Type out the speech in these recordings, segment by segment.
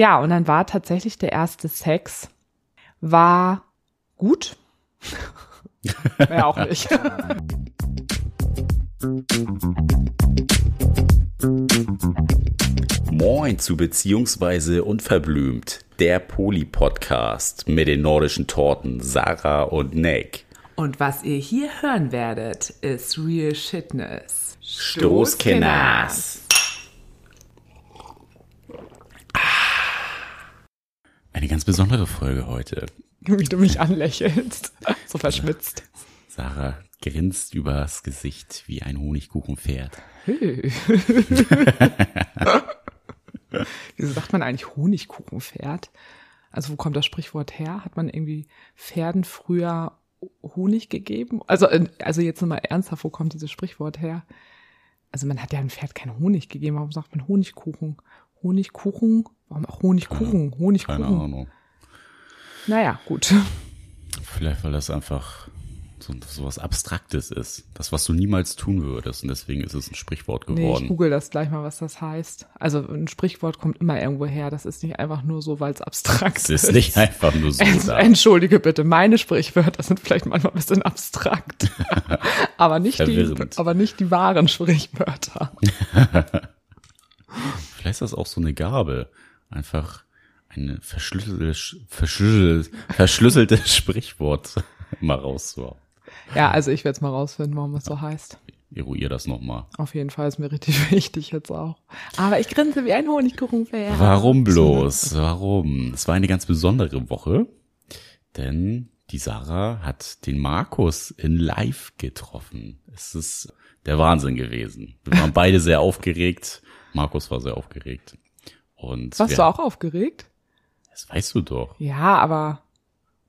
Ja, und dann war tatsächlich der erste Sex, war gut. Wäre auch nicht. Moin zu Beziehungsweise Unverblümt, der Poli-Podcast mit den nordischen Torten Sarah und Nick. Und was ihr hier hören werdet, ist Real Shitness. Stoßkenners. Eine ganz besondere Folge heute. Wie du mich anlächelst. So verschwitzt. Sarah grinst übers Gesicht wie ein Honigkuchenpferd. Wieso sagt man eigentlich Honigkuchenpferd? Also wo kommt das Sprichwort her? Hat man irgendwie Pferden früher Honig gegeben? Also, äh, also jetzt nochmal ernsthaft, wo kommt dieses Sprichwort her? Also man hat ja einem Pferd keinen Honig gegeben. Warum sagt man Honigkuchen? Honigkuchen? Warum auch Honigkuchen? Honigkuchen. Keine Ahnung. Naja, gut. Vielleicht, weil das einfach so, so was Abstraktes ist. Das, was du niemals tun würdest. Und deswegen ist es ein Sprichwort Nee, ich geworden. google das gleich mal, was das heißt. Also ein Sprichwort kommt immer irgendwo her. Das ist nicht einfach nur so, weil es abstrakt es ist nicht einfach nur so. Da. Entschuldige bitte, meine Sprichwörter sind vielleicht manchmal ein bisschen abstrakt. aber, nicht die, aber nicht die wahren Sprichwörter. Vielleicht ist das auch so eine Gabe. Einfach eine verschlüsselte, verschlüsselte, verschlüsseltes Sprichwort mal rauszuhauen. Ja, also ich werde es mal rausfinden, warum es so heißt. Eruier das nochmal. Auf jeden Fall ist mir richtig wichtig jetzt auch. Aber ich grinse wie ein Honigkuchenpferd. Warum bloß? Warum? Es war eine ganz besondere Woche, denn die Sarah hat den Markus in Live getroffen. Es ist der Wahnsinn gewesen. Wir waren beide sehr aufgeregt. Markus war sehr aufgeregt. Und Warst du auch aufgeregt? Das weißt du doch. Ja, aber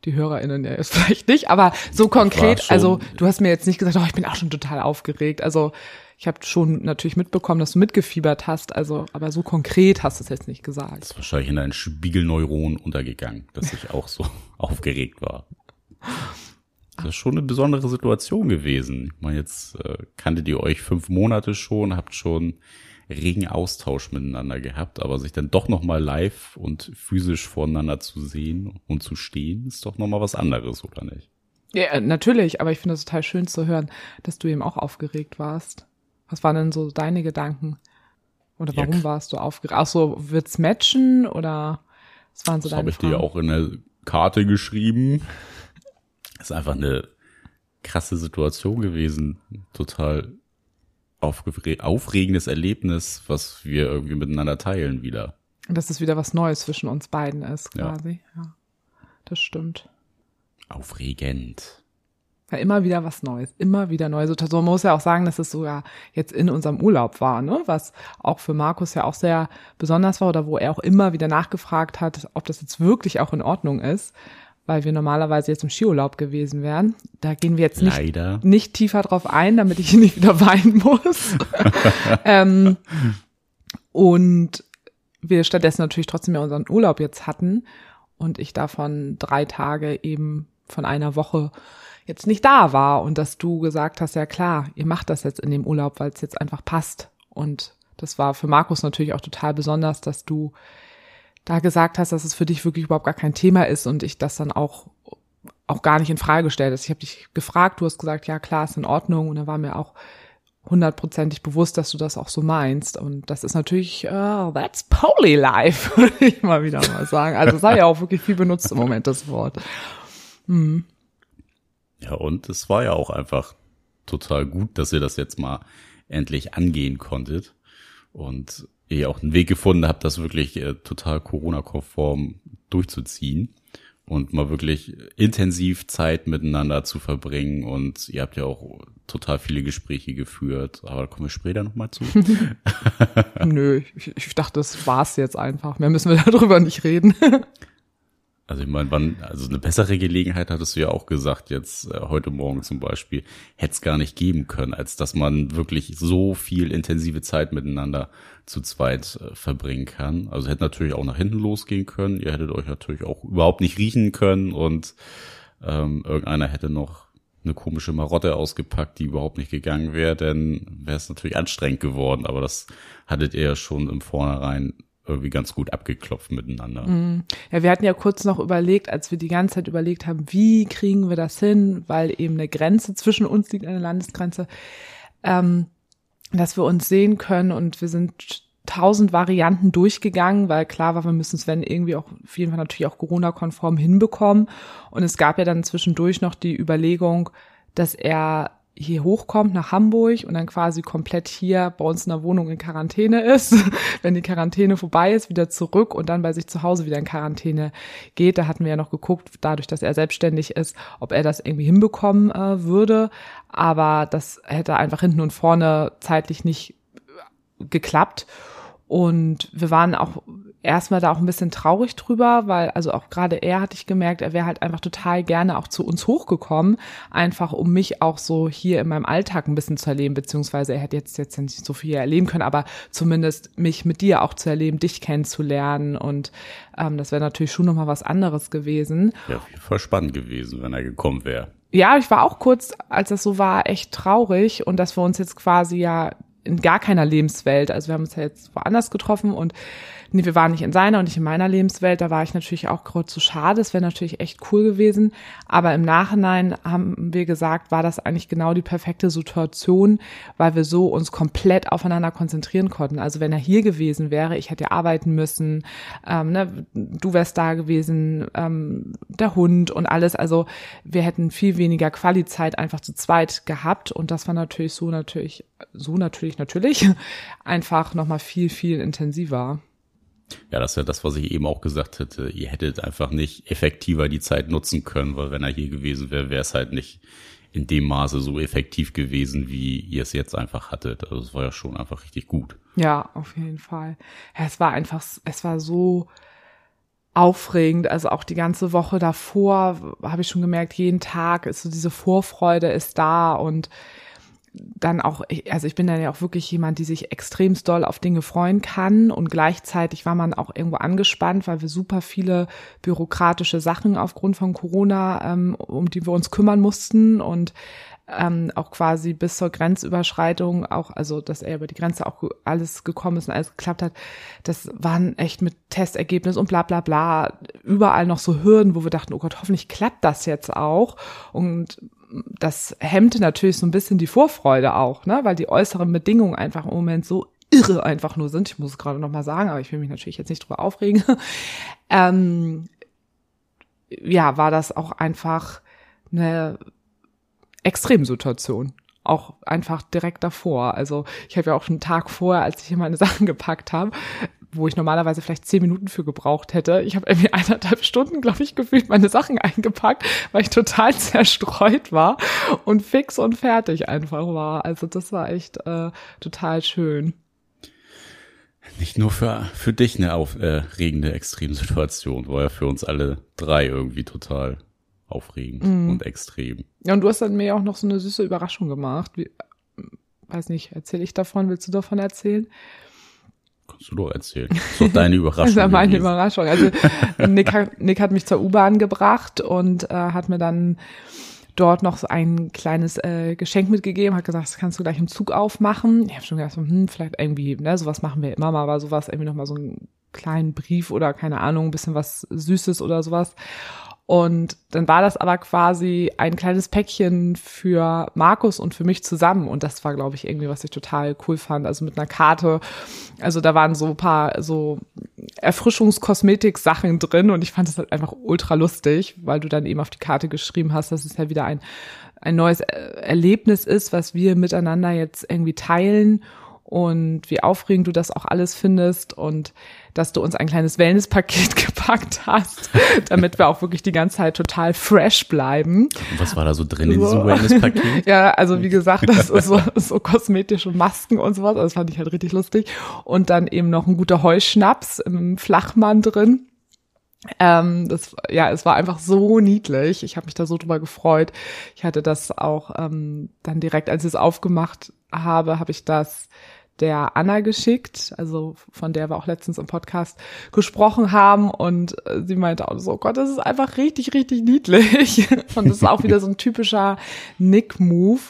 die HörerInnen ja jetzt vielleicht nicht, aber so konkret, schon- also du hast mir jetzt nicht gesagt, oh, ich bin auch schon total aufgeregt. Also ich habe schon natürlich mitbekommen, dass du mitgefiebert hast, also aber so konkret hast du es jetzt nicht gesagt. ist wahrscheinlich in deinen Spiegelneuronen untergegangen, dass ich auch so aufgeregt war. Das ist schon eine besondere Situation gewesen. Ich meine, jetzt äh, kanntet ihr euch fünf Monate schon, habt schon regen Austausch miteinander gehabt, aber sich dann doch nochmal live und physisch voreinander zu sehen und zu stehen, ist doch nochmal was anderes, oder nicht? Ja, äh, natürlich, aber ich finde es total schön zu hören, dass du eben auch aufgeregt warst. Was waren denn so deine Gedanken? Oder Ja, warum k- warst du aufgeregt? Ach so, wird's matchen oder was waren so Das habe deine ich dir ja Fragen? auch in der Karte geschrieben. Das ist einfach eine krasse Situation gewesen. Total aufregendes Erlebnis, was wir irgendwie miteinander teilen wieder. Dass es wieder was Neues zwischen uns beiden ist, Ja. quasi. Ja, das stimmt. Aufregend. Ja, immer wieder was Neues, immer wieder neue Situationen. Man muss ja auch sagen, dass es sogar jetzt in unserem Urlaub war, ne? Was auch für Markus ja auch sehr besonders war oder wo er auch immer wieder nachgefragt hat, ob das jetzt wirklich auch in Ordnung ist, weil wir normalerweise jetzt im Skiurlaub gewesen wären. Da gehen wir jetzt nicht, nicht tiefer drauf ein, damit ich nicht wieder weinen muss. ähm, und wir stattdessen natürlich trotzdem ja unseren Urlaub jetzt hatten und ich davon drei Tage eben von einer Woche jetzt nicht da war und dass du gesagt hast, ja klar, ihr macht das jetzt in dem Urlaub, weil es jetzt einfach passt. Und das war für Markus natürlich auch total besonders, dass du da gesagt hast, dass es für dich wirklich überhaupt gar kein Thema ist und ich das dann auch auch gar nicht in Frage gestellt hast. Ich habe dich gefragt, du hast gesagt, ja klar, ist in Ordnung und da war mir auch hundertprozentig bewusst, dass du das auch so meinst und das ist natürlich, uh, that's poly life, würde ich mal wieder mal sagen. Also sei ja auch wirklich viel benutzt im Moment, das Wort. Ja, und es war ja auch einfach total gut, dass ihr das jetzt mal endlich angehen konntet und ihr auch einen Weg gefunden habt, das wirklich äh, total Corona-konform durchzuziehen und mal wirklich intensiv Zeit miteinander zu verbringen und ihr habt ja auch total viele Gespräche geführt, aber da kommen wir später nochmal zu. Nö, ich, ich dachte, das war's jetzt einfach. Mehr müssen wir darüber nicht reden. Also ich meine, wann, also eine bessere Gelegenheit hattest du ja auch gesagt, jetzt äh, heute Morgen zum Beispiel, hätte es gar nicht geben können, als dass man wirklich so viel intensive Zeit miteinander zu zweit äh, verbringen kann. Also hätte natürlich auch nach hinten losgehen können. Ihr hättet euch natürlich auch überhaupt nicht riechen können und ähm, irgendeiner hätte noch eine komische Marotte ausgepackt, die überhaupt nicht gegangen wäre, dann wäre es natürlich anstrengend geworden. Aber das hattet ihr ja schon im Vornherein irgendwie ganz gut abgeklopft miteinander. Mhm. Ja, wir hatten ja kurz noch überlegt, als wir die ganze Zeit überlegt haben, wie kriegen wir das hin, weil eben eine Grenze zwischen uns liegt, eine Landesgrenze, ähm, dass wir uns sehen können und wir sind tausend Varianten durchgegangen, weil klar war, wir müssen es, wenn irgendwie auch auf jeden Fall natürlich auch Corona-konform hinbekommen. Und es gab ja dann zwischendurch noch die Überlegung, dass er hier hochkommt nach Hamburg und dann quasi komplett hier bei uns in der Wohnung in Quarantäne ist, wenn die Quarantäne vorbei ist, wieder zurück und dann bei sich zu Hause wieder in Quarantäne geht. Da hatten wir ja noch geguckt, dadurch, dass er selbstständig ist, ob er das irgendwie hinbekommen äh, würde. Aber das hätte einfach hinten und vorne zeitlich nicht geklappt. Und wir waren auch erstmal da auch ein bisschen traurig drüber, weil also auch gerade er hatte ich gemerkt, er wäre halt einfach total gerne auch zu uns hochgekommen, einfach um mich auch so hier in meinem Alltag ein bisschen zu erleben, beziehungsweise er hätte jetzt jetzt nicht so viel erleben können, aber zumindest mich mit dir auch zu erleben, dich kennenzulernen und ähm, das wäre natürlich schon nochmal was anderes gewesen. Ja, auf jeden Fall spannend gewesen, wenn er gekommen wäre. Ja, ich war auch kurz, als das so war, echt traurig und dass wir uns jetzt quasi ja in gar keiner Lebenswelt. Also wir haben uns ja jetzt woanders getroffen und nee, wir waren nicht in seiner und nicht in meiner Lebenswelt. Da war ich natürlich auch gerade zu schade. Es wäre natürlich echt cool gewesen. Aber im Nachhinein haben wir gesagt, war das eigentlich genau die perfekte Situation, weil wir so uns komplett aufeinander konzentrieren konnten. Also wenn er hier gewesen wäre, ich hätte arbeiten müssen, ähm, ne, du wärst da gewesen, ähm, der Hund und alles. Also wir hätten viel weniger Qualizeit einfach zu zweit gehabt. Und das war natürlich so natürlich, so natürlich, natürlich einfach nochmal viel, viel intensiver. Ja, das ist ja das, was ich eben auch gesagt hätte. Ihr hättet einfach nicht effektiver die Zeit nutzen können, weil wenn er hier gewesen wäre, wäre es halt nicht in dem Maße so effektiv gewesen, wie ihr es jetzt einfach hattet. Also es war ja schon einfach richtig gut. Ja, auf jeden Fall. Es war einfach, es war so aufregend. Also auch die ganze Woche davor habe ich schon gemerkt, jeden Tag ist so diese Vorfreude ist da und dann auch, also ich bin dann ja auch wirklich jemand, die sich extremst doll auf Dinge freuen kann. Und gleichzeitig war man auch irgendwo angespannt, weil wir super viele bürokratische Sachen aufgrund von Corona, ähm, um die wir uns kümmern mussten. Und ähm, auch quasi bis zur Grenzüberschreitung auch, also dass er über die Grenze auch alles gekommen ist und alles geklappt hat, das waren echt mit Testergebnis und bla bla bla überall noch so Hürden, wo wir dachten, oh Gott, hoffentlich klappt das jetzt auch. Und das hemmte natürlich so ein bisschen die Vorfreude auch, ne, weil die äußeren Bedingungen einfach im Moment so irre einfach nur sind. Ich muss es gerade noch mal sagen, aber ich will mich natürlich jetzt nicht drüber aufregen. ähm, ja, war das auch einfach eine Extremsituation. Auch einfach direkt davor. Also ich habe ja auch schon einen Tag vorher, als ich hier meine Sachen gepackt habe, wo ich normalerweise vielleicht zehn Minuten für gebraucht hätte. Ich habe irgendwie eineinhalb Stunden, glaube ich, gefühlt meine Sachen eingepackt, weil ich total zerstreut war und fix und fertig einfach war. Also das war echt äh, total schön. Nicht nur für, für dich eine aufregende Extremsituation, war ja für uns alle drei irgendwie total aufregend mm. und extrem. Ja, und du hast dann mir auch noch so eine süße Überraschung gemacht. Wie, weiß nicht, erzähle ich davon? Willst du davon erzählen? Kannst du doch erzählen. Das ist doch deine Überraschung. das war meine gewesen. Überraschung. Also Nick hat, Nick hat mich zur U-Bahn gebracht und äh, hat mir dann dort noch so ein kleines äh, Geschenk mitgegeben, hat gesagt, das kannst du gleich im Zug aufmachen. Ich habe schon gedacht, hm, vielleicht irgendwie, ne, sowas machen wir immer mal, aber sowas irgendwie nochmal so einen kleinen Brief oder keine Ahnung, ein bisschen was Süßes oder sowas. Und dann war das aber quasi ein kleines Päckchen für Markus und für mich zusammen. Und das war, glaube ich, irgendwie, was ich total cool fand. Also mit einer Karte. Also da waren so ein paar so Erfrischungskosmetik-Sachen drin. Und ich fand das halt einfach ultra lustig, weil du dann eben auf die Karte geschrieben hast, dass es ja wieder ein, ein neues Erlebnis ist, was wir miteinander jetzt irgendwie teilen und wie aufregend du das auch alles findest und dass du uns ein kleines Wellness-Paket gepackt hast, damit wir auch wirklich die ganze Zeit total fresh bleiben. Und was war da so drin in diesem Wellness-Paket? ja, also wie gesagt, das ist so, so kosmetische Masken und sowas, also das fand ich halt richtig lustig. Und dann eben noch ein guter Heuschnaps im Flachmann drin. Ähm, das, ja, es war einfach so niedlich. Ich habe mich da so drüber gefreut. Ich hatte das auch ähm, dann direkt, als ich es aufgemacht habe, habe ich das der Anna geschickt, also von der wir auch letztens im Podcast gesprochen haben. Und äh, sie meinte auch so, oh Gott, das ist einfach richtig, richtig niedlich. Und das ist auch wieder so ein typischer Nick-Move.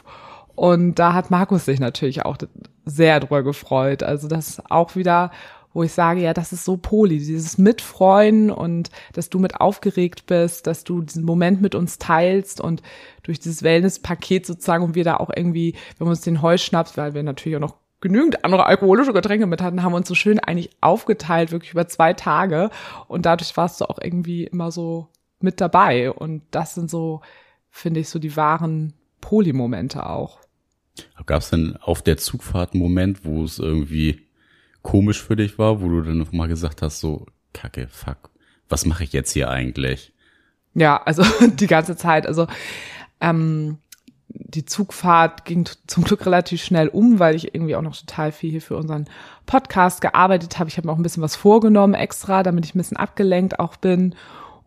Und da hat Markus sich natürlich auch sehr drüber gefreut, also das ist auch wieder wo ich sage, ja, das ist so Poli, dieses Mitfreuen und dass du mit aufgeregt bist, dass du diesen Moment mit uns teilst und durch dieses Wellness-Paket sozusagen und wir da auch irgendwie, wenn wir uns den Heuschnaps, weil wir natürlich auch noch genügend andere alkoholische Getränke mit hatten, haben wir uns so schön eigentlich aufgeteilt, wirklich über zwei Tage und dadurch warst du auch irgendwie immer so mit dabei und das sind so, finde ich, so die wahren Poli-Momente auch. Gab es denn auf der Zugfahrt einen Moment, wo es irgendwie komisch für dich war, wo du dann noch mal gesagt hast, so, kacke, fuck, was mache ich jetzt hier eigentlich? Ja, also die ganze Zeit. Also ähm, die Zugfahrt ging zum Glück relativ schnell um, weil ich irgendwie auch noch total viel hier für unseren Podcast gearbeitet habe. Ich habe mir auch ein bisschen was vorgenommen extra, damit ich ein bisschen abgelenkt auch bin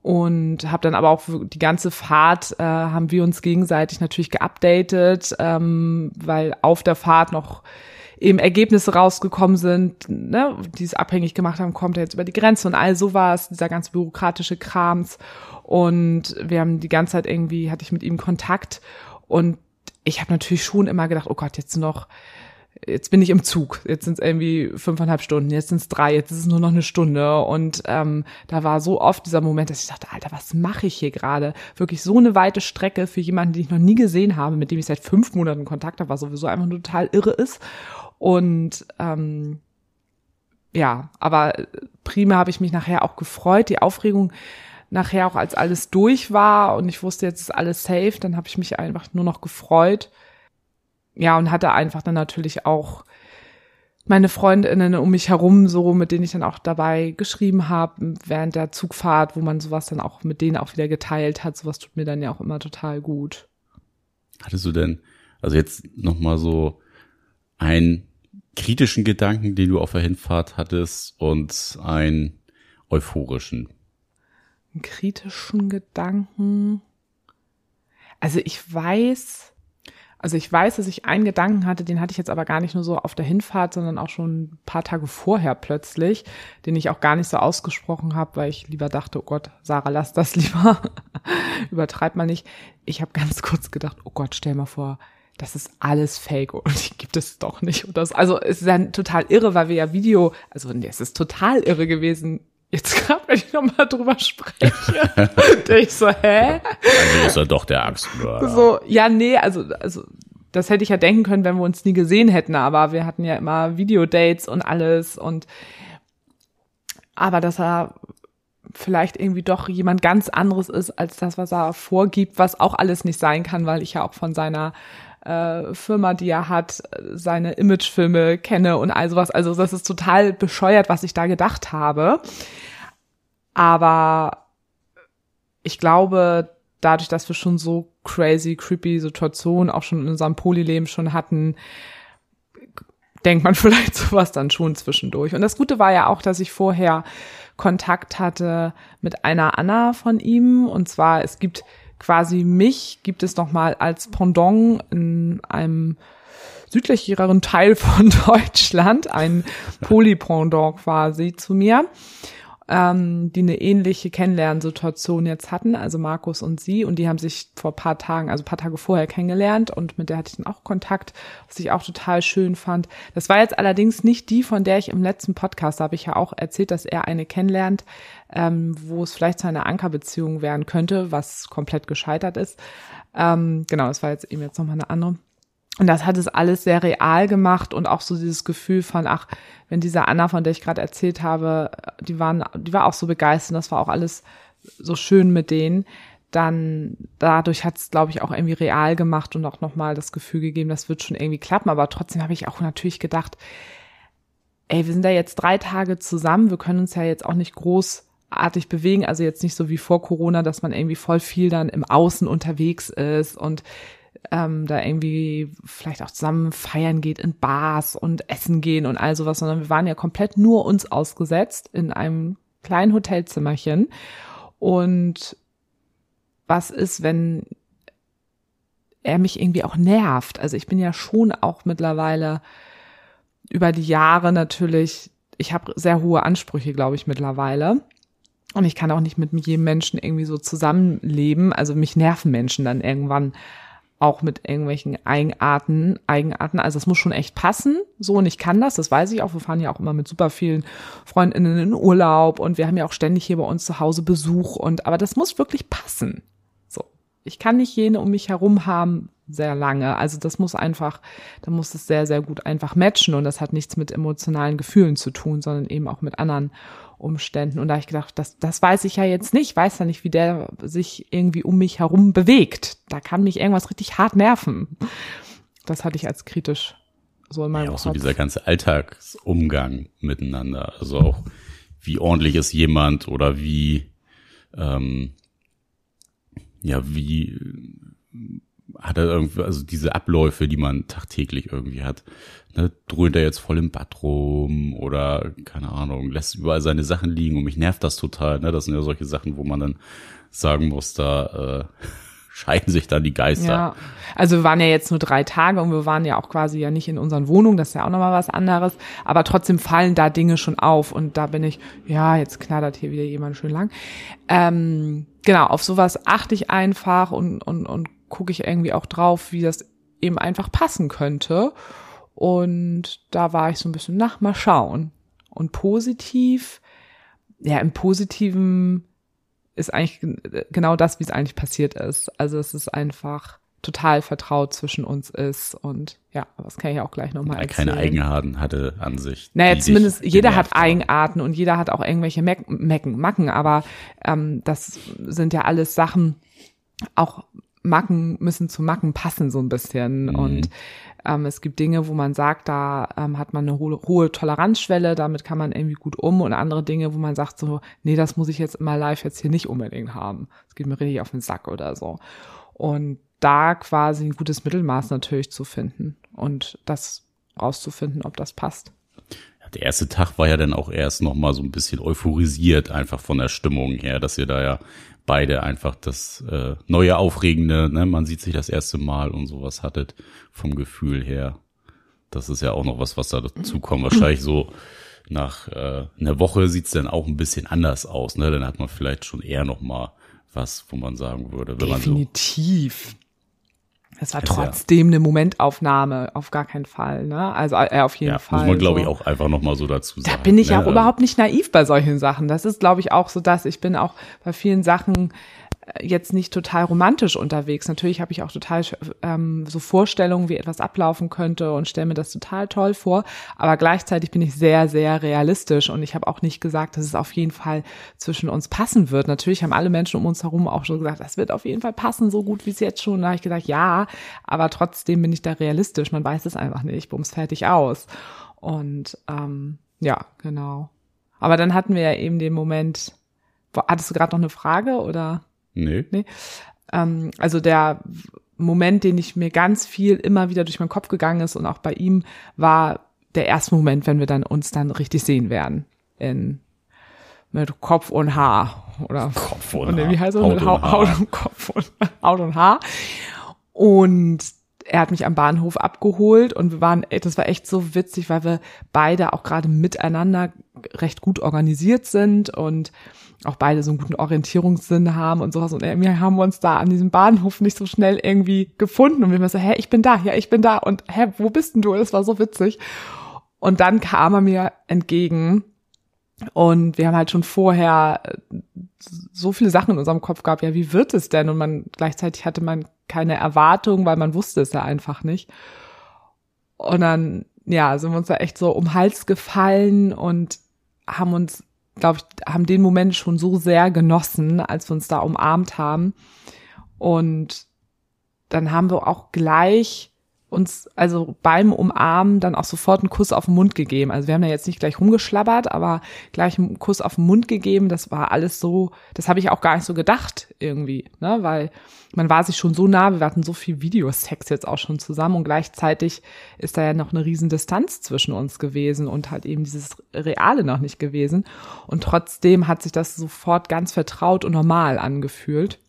und habe dann aber auch die ganze Fahrt äh, haben wir uns gegenseitig natürlich geupdatet, ähm, weil auf der Fahrt noch eben Ergebnisse rausgekommen sind, ne, die es abhängig gemacht haben, kommt er jetzt über die Grenze und all sowas, dieser ganz bürokratische Krams. Und wir haben die ganze Zeit irgendwie, hatte ich mit ihm Kontakt und ich habe natürlich schon immer gedacht, oh Gott, jetzt noch jetzt bin ich im Zug, jetzt sind es irgendwie fünfeinhalb Stunden, jetzt sind es drei, jetzt ist es nur noch eine Stunde. Und ähm, da war so oft dieser Moment, dass ich dachte, Alter, was mache ich hier gerade? Wirklich so eine weite Strecke für jemanden, den ich noch nie gesehen habe, mit dem ich seit fünf Monaten Kontakt habe, was sowieso einfach nur total irre ist. Und ähm, ja, aber prima habe ich mich nachher auch gefreut. Die Aufregung nachher auch als alles durch war und ich wusste, jetzt ist alles safe, dann habe ich mich einfach nur noch gefreut ja, und hatte einfach dann natürlich auch meine Freundinnen um mich herum, so mit denen ich dann auch dabei geschrieben habe während der Zugfahrt, wo man sowas dann auch mit denen auch wieder geteilt hat. Sowas tut mir dann ja auch immer total gut. Hattest du denn, also jetzt nochmal so einen kritischen Gedanken, den du auf der Hinfahrt hattest und einen euphorischen? Einen kritischen Gedanken. Also ich weiß, also ich weiß, dass ich einen Gedanken hatte, den hatte ich jetzt aber gar nicht nur so auf der Hinfahrt, sondern auch schon ein paar Tage vorher plötzlich, den ich auch gar nicht so ausgesprochen habe, weil ich lieber dachte, oh Gott, Sarah, lass das lieber. Übertreib mal nicht. Ich habe ganz kurz gedacht, oh Gott, stell mal vor, das ist alles Fake und die gibt es doch nicht. Und das, also es ist dann total irre, weil wir ja Video, also nee, es ist total irre gewesen, Jetzt gerade, wenn ich nochmal drüber spreche, denke ich so, hä? Also ist er doch der Axtmörder. So, ja, nee, also, also, das hätte ich ja denken können, wenn wir uns nie gesehen hätten, aber wir hatten ja immer Videodates und alles und, aber dass er vielleicht irgendwie doch jemand ganz anderes ist als das, was er vorgibt, was auch alles nicht sein kann, weil ich ja auch von seiner äh, Firma, die er hat, seine Imagefilme kenne und all sowas. Also das ist total bescheuert, was ich da gedacht habe. Aber ich glaube, dadurch, dass wir schon so crazy, creepy Situationen auch schon in unserem Polyleben schon hatten, denkt man vielleicht sowas dann schon zwischendurch. Und das Gute war ja auch, dass ich vorher Kontakt hatte mit einer Anna von ihm. Und zwar, es gibt quasi mich, gibt es nochmal als Pendant in einem südlicheren Teil von Deutschland, ein Polypendant quasi zu mir ähm, die eine ähnliche Kennenlernsituation jetzt hatten, also Markus und sie, und die haben sich vor paar Tagen, also paar Tage vorher kennengelernt und mit der hatte ich dann auch Kontakt, was ich auch total schön fand. Das war jetzt allerdings nicht die, von der ich im letzten Podcast, da habe ich ja auch erzählt, dass er eine kennenlernt, ähm, wo es vielleicht zu einer Ankerbeziehung werden könnte, was komplett gescheitert ist. Ähm, genau, das war jetzt eben jetzt nochmal eine andere. Und das hat es alles sehr real gemacht und auch so dieses Gefühl von, ach, wenn diese Anna, von der ich gerade erzählt habe, die waren, die war auch so begeistert, das war auch alles so schön mit denen, dann dadurch hat es, glaube ich, auch irgendwie real gemacht und auch nochmal das Gefühl gegeben, das wird schon irgendwie klappen. Aber trotzdem habe ich auch natürlich gedacht, ey, wir sind da jetzt drei Tage zusammen, wir können uns ja jetzt auch nicht großartig bewegen, also jetzt nicht so wie vor Corona, dass man irgendwie voll viel dann im Außen unterwegs ist und ähm, da irgendwie vielleicht auch zusammen feiern geht in Bars und essen gehen und all sowas, sondern wir waren ja komplett nur uns ausgesetzt in einem kleinen Hotelzimmerchen. Und was ist, wenn er mich irgendwie auch nervt? Also ich bin ja schon auch mittlerweile über die Jahre natürlich, ich habe sehr hohe Ansprüche, glaube ich, mittlerweile. Und ich kann auch nicht mit jedem Menschen irgendwie so zusammenleben. Also mich nerven Menschen dann irgendwann auch mit irgendwelchen Eigenarten, Eigenarten. Also es muss schon echt passen. So, und ich kann das, das weiß ich auch. Wir fahren ja auch immer mit super vielen Freundinnen in Urlaub und wir haben ja auch ständig hier bei uns zu Hause Besuch und, aber das muss wirklich passen. So. Ich kann nicht jene um mich herum haben, sehr lange. Also das muss einfach, da muss es sehr, sehr gut einfach matchen und das hat nichts mit emotionalen Gefühlen zu tun, sondern eben auch mit anderen Umständen. Und da habe ich gedacht, das, das weiß ich ja jetzt nicht, ich weiß ja nicht, wie der sich irgendwie um mich herum bewegt. Da kann mich irgendwas richtig hart nerven. Das hatte ich als kritisch so in meinem ja, auch Kopf. so dieser ganze Alltagsumgang miteinander. Also auch, wie ordentlich ist jemand oder wie, ähm, ja, wie hat er irgendwie, also diese Abläufe, die man tagtäglich irgendwie hat, ne, dröhnt er jetzt voll im Bad rum oder, keine Ahnung, lässt überall seine Sachen liegen und mich nervt das total, ne, das sind ja solche Sachen, wo man dann sagen muss, da, äh, scheiden sich dann die Geister. Ja, also wir waren ja jetzt nur drei Tage und wir waren ja auch quasi ja nicht in unseren Wohnungen, das ist ja auch nochmal was anderes, aber trotzdem fallen da Dinge schon auf und da bin ich, ja, jetzt knattert hier wieder jemand schön lang. Ähm, genau, auf sowas achte ich einfach und, und, und gucke ich irgendwie auch drauf, wie das eben einfach passen könnte. Und da war ich so ein bisschen, nach, mal schauen. Und positiv, ja, im Positiven ist eigentlich genau das, wie es eigentlich passiert ist. Also es ist einfach total vertraut zwischen uns ist und ja, das kann ich auch gleich nochmal erzählen. Keine Eigenarten hatte an sich. Naja, zumindest jeder hat Eigenarten und jeder hat auch irgendwelche Mecken, Macken, aber ähm, das sind ja alles Sachen, auch Macken müssen zu Macken passen so ein bisschen mhm. und ähm, es gibt Dinge, wo man sagt, da ähm, hat man eine hohe, hohe Toleranzschwelle, damit kann man irgendwie gut um und andere Dinge, wo man sagt so, nee, das muss ich jetzt immer live jetzt hier nicht unbedingt haben. Es geht mir richtig auf den Sack oder so. Und da quasi ein gutes Mittelmaß natürlich zu finden und das rauszufinden, ob das passt. der erste Tag war ja dann auch erst noch mal so ein bisschen euphorisiert einfach von der Stimmung her, dass ihr da ja beide einfach das äh, neue Aufregende, ne, man sieht sich das erste Mal und sowas hattet vom Gefühl her. Das ist ja auch noch was, was da dazu kommt. Wahrscheinlich so nach äh, einer Woche sieht's dann auch ein bisschen anders aus. Ne? Dann hat man vielleicht schon eher noch mal was, wo man sagen würde, wenn Definitiv. man so es war trotzdem eine Momentaufnahme, auf gar keinen Fall, ne? Also äh, auf jeden ja, Fall. Muss man, glaube ich, auch einfach nochmal so dazu sagen. Da bin ich ne? auch überhaupt nicht naiv bei solchen Sachen. Das ist, glaube ich, auch so, dass ich bin auch bei vielen Sachen jetzt nicht total romantisch unterwegs. Natürlich habe ich auch total ähm, so Vorstellungen, wie etwas ablaufen könnte und stelle mir das total toll vor. Aber gleichzeitig bin ich sehr, sehr realistisch und ich habe auch nicht gesagt, dass es auf jeden Fall zwischen uns passen wird. Natürlich haben alle Menschen um uns herum auch schon gesagt, das wird auf jeden Fall passen, so gut wie es jetzt schon. Da habe ich gesagt, ja, aber trotzdem bin ich da realistisch. Man weiß es einfach nicht. Bums fertig aus. Und ähm, ja, genau. Aber dann hatten wir ja eben den Moment. Hattest du gerade noch eine Frage oder? Nee. nee. Ähm, also der Moment, den ich mir ganz viel immer wieder durch meinen Kopf gegangen ist und auch bei ihm, war der erste Moment, wenn wir dann uns dann richtig sehen werden. In mit Kopf und Haar. Oder Kopf und, Haar. Wie heißt das? Haut, und Haut, Haut und Kopf und Haut und Haar. Und er hat mich am Bahnhof abgeholt und wir waren, das war echt so witzig, weil wir beide auch gerade miteinander recht gut organisiert sind und auch beide so einen guten Orientierungssinn haben und sowas. Und wir haben uns da an diesem Bahnhof nicht so schnell irgendwie gefunden. Und wir haben so, hä, ich bin da, ja, ich bin da. Und hä, wo bist denn du? Das war so witzig. Und dann kam er mir entgegen. Und wir haben halt schon vorher äh, so viele Sachen in unserem Kopf gehabt. Ja, wie wird es denn? Und man, gleichzeitig hatte man keine Erwartung, weil man wusste es ja einfach nicht. Und dann, ja, sind wir uns da echt so um Hals gefallen und haben uns glaube ich, haben den Moment schon so sehr genossen, als wir uns da umarmt haben. Und dann haben wir auch gleich uns, also beim Umarmen dann auch sofort einen Kuss auf den Mund gegeben. Also wir haben ja jetzt nicht gleich rumgeschlabbert, aber gleich einen Kuss auf den Mund gegeben. Das war alles so, das habe ich auch gar nicht so gedacht irgendwie, ne, weil man war sich schon so nah, wir hatten so viel Videosex jetzt auch schon zusammen und gleichzeitig ist da ja noch eine riesen Distanz zwischen uns gewesen und halt eben dieses Reale noch nicht gewesen. Und trotzdem hat sich das sofort ganz vertraut und normal angefühlt.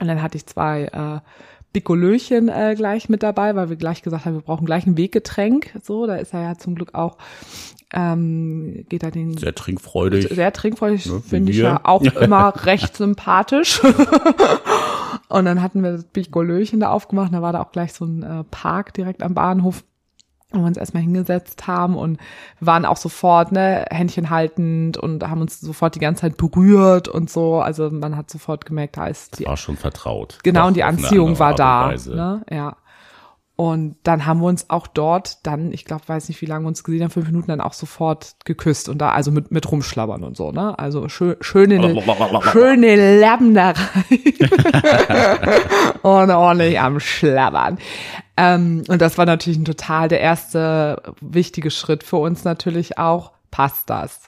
Und dann hatte ich zwei äh, Bikolöchen äh, gleich mit dabei, weil wir gleich gesagt haben, wir brauchen gleich ein Weggetränk. So, da ist er ja zum Glück auch, ähm, geht er den. Sehr trinkfreudig. Sehr trinkfreudig, ne, finde ich ja auch immer recht sympathisch. Und dann hatten wir das Bicholöchen da aufgemacht. Da war da auch gleich so ein äh, Park direkt am Bahnhof wo wir uns erstmal hingesetzt haben und waren auch sofort, ne, Händchen haltend und haben uns sofort die ganze Zeit berührt und so. Also man hat sofort gemerkt, da ist die. Das war schon vertraut. Genau, und die Anziehung war da. Ne? Ja. Und dann haben wir uns auch dort dann, ich glaube, weiß nicht, wie lange wir uns gesehen haben, fünf Minuten dann auch sofort geküsst und da, also mit, mit rumschlabbern und so, ne? Also schön, schöne, schöne Labnerei. und ordentlich am Schlabbern. Ähm, und das war natürlich ein total der erste wichtige Schritt für uns natürlich auch. Passt das?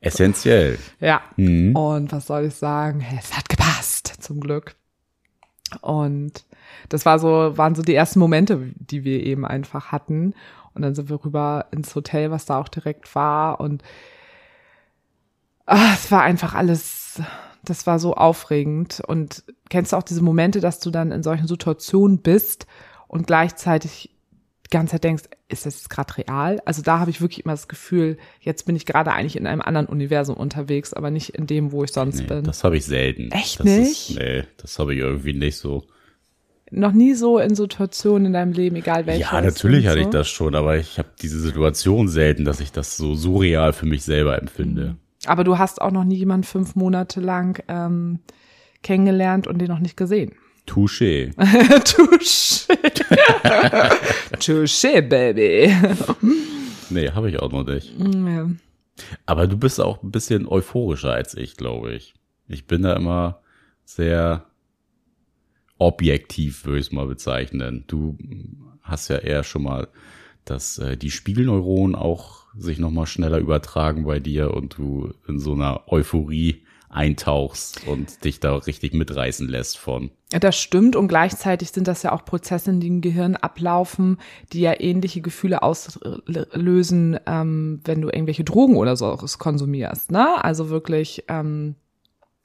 Essentiell. Ja. Mhm. Und was soll ich sagen? Es hat gepasst, zum Glück. Und das war so, waren so die ersten Momente, die wir eben einfach hatten. Und dann sind wir rüber ins Hotel, was da auch direkt war. Und ach, es war einfach alles, das war so aufregend. Und kennst du auch diese Momente, dass du dann in solchen Situationen bist und gleichzeitig die ganze Zeit denkst, ist das gerade real? Also da habe ich wirklich immer das Gefühl, jetzt bin ich gerade eigentlich in einem anderen Universum unterwegs, aber nicht in dem, wo ich sonst nee, bin. Das habe ich selten. Echt das nicht? Ist, nee, das habe ich irgendwie nicht so noch nie so in Situationen in deinem Leben, egal welche. Ja, natürlich hatte so? ich das schon, aber ich habe diese Situation selten, dass ich das so surreal für mich selber empfinde. Mhm. Aber du hast auch noch nie jemanden fünf Monate lang ähm, kennengelernt und den noch nicht gesehen. Touché. Touché. Touché, Baby. nee, habe ich auch noch nicht. Mm, ja. Aber du bist auch ein bisschen euphorischer als ich, glaube ich. Ich bin da immer sehr objektiv, würde ich es mal bezeichnen. Du hast ja eher schon mal, dass äh, die Spiegelneuronen auch sich nochmal schneller übertragen bei dir und du in so einer Euphorie eintauchst und dich da richtig mitreißen lässt von. Das stimmt und gleichzeitig sind das ja auch Prozesse, die im Gehirn ablaufen, die ja ähnliche Gefühle auslösen, ähm, wenn du irgendwelche Drogen oder so konsumierst. Ne? Also wirklich ähm,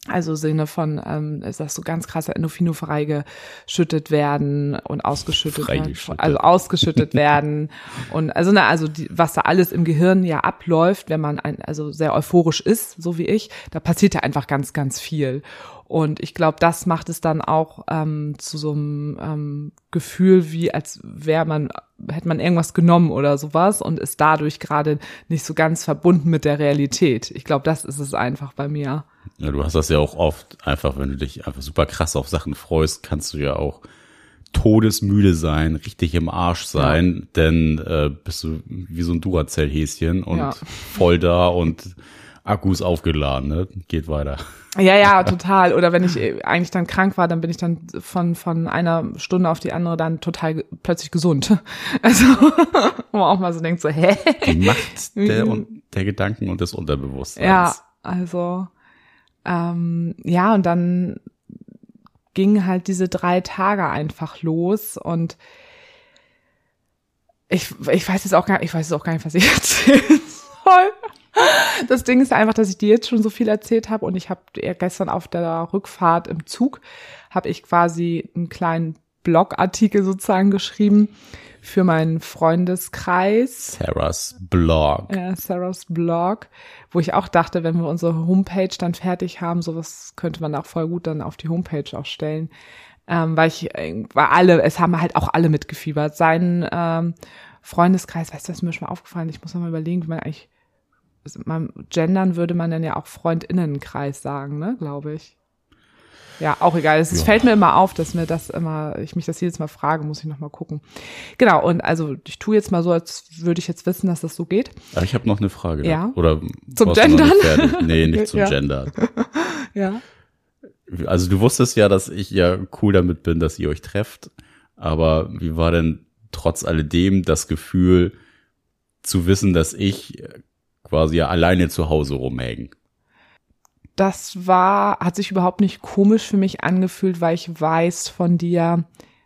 also Sinne von, ähm, dass so ganz krasse Endorphine freigeschüttet werden und ausgeschüttet werden. Also ausgeschüttet werden. Und also, na, also die, was da alles im Gehirn ja abläuft, wenn man ein, also sehr euphorisch ist, so wie ich, da passiert ja einfach ganz, ganz viel. Und ich glaube, das macht es dann auch ähm, zu so einem ähm, Gefühl, wie als wäre man, hätte man irgendwas genommen oder sowas und ist dadurch gerade nicht so ganz verbunden mit der Realität. Ich glaube, das ist es einfach bei mir. Ja, du hast das ja auch oft einfach, wenn du dich einfach super krass auf Sachen freust, kannst du ja auch todesmüde sein, richtig im Arsch sein, ja. denn äh, bist du wie so ein Duracell-Häschen und ja. voll da und Akkus aufgeladen, ne? Geht weiter. Ja, ja, total. Oder wenn ich äh, eigentlich dann krank war, dann bin ich dann von, von einer Stunde auf die andere dann total plötzlich gesund. Also, wo man auch mal so denkt, so, hä? Die Macht der, der Gedanken und des Unterbewusstseins. Ja, also, ähm, ja, und dann gingen halt diese drei Tage einfach los und ich, ich weiß jetzt auch gar, ich weiß jetzt auch gar nicht, was ich erzählen soll. Das Ding ist einfach, dass ich dir jetzt schon so viel erzählt habe und ich habe gestern auf der Rückfahrt im Zug habe ich quasi einen kleinen Blogartikel sozusagen geschrieben für meinen Freundeskreis. Sarahs Blog. Ja, Sarahs Blog, wo ich auch dachte, wenn wir unsere Homepage dann fertig haben, sowas könnte man auch voll gut dann auf die Homepage auch stellen. Ähm, weil ich, weil alle, es haben halt auch alle mitgefiebert. Sein ähm, Freundeskreis, weißt du, was ist mir schon mal aufgefallen? Ich muss noch mal überlegen, wie man eigentlich man, gendern würde man dann ja auch Freundinnenkreis sagen, ne, glaube ich. Ja, auch egal. Es ja. fällt mir immer auf, dass mir das immer, ich mich das jedes Mal frage, muss ich noch mal gucken. Genau, und also ich tue jetzt mal so, als würde ich jetzt wissen, dass das so geht. Aber ich habe noch eine Frage. Ja. Oder zum Gendern? Nee, nicht zum ja. Gendern. ja. Also du wusstest ja, dass ich ja cool damit bin, dass ihr euch trefft. Aber wie war denn trotz alledem das Gefühl zu wissen, dass ich quasi ja alleine zu Hause rumhängen. Das war, hat sich überhaupt nicht komisch für mich angefühlt, weil ich weiß von dir,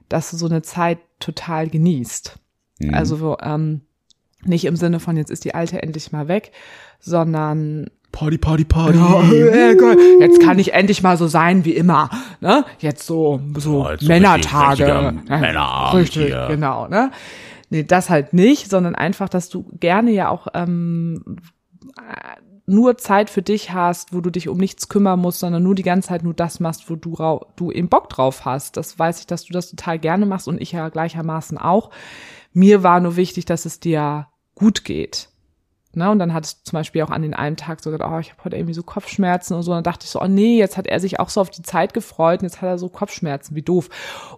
dass du so eine Zeit total genießt. Mhm. Also ähm, nicht im Sinne von jetzt ist die alte endlich mal weg, sondern Party, Party, Party. Ja, jetzt kann ich endlich mal so sein wie immer. Ne? Jetzt so, so oh, Männertage. So Männerabend richtig, hier. genau. Ne? Nee, das halt nicht, sondern einfach, dass du gerne ja auch ähm, nur Zeit für dich hast, wo du dich um nichts kümmern musst, sondern nur die ganze Zeit nur das machst, wo du, du eben Bock drauf hast. Das weiß ich, dass du das total gerne machst und ich ja gleichermaßen auch. Mir war nur wichtig, dass es dir gut geht. Ne, und dann hat es zum Beispiel auch an den einen Tag so gedacht, oh, ich habe heute irgendwie so Kopfschmerzen und so. Und dann dachte ich so, oh nee, jetzt hat er sich auch so auf die Zeit gefreut und jetzt hat er so Kopfschmerzen, wie doof.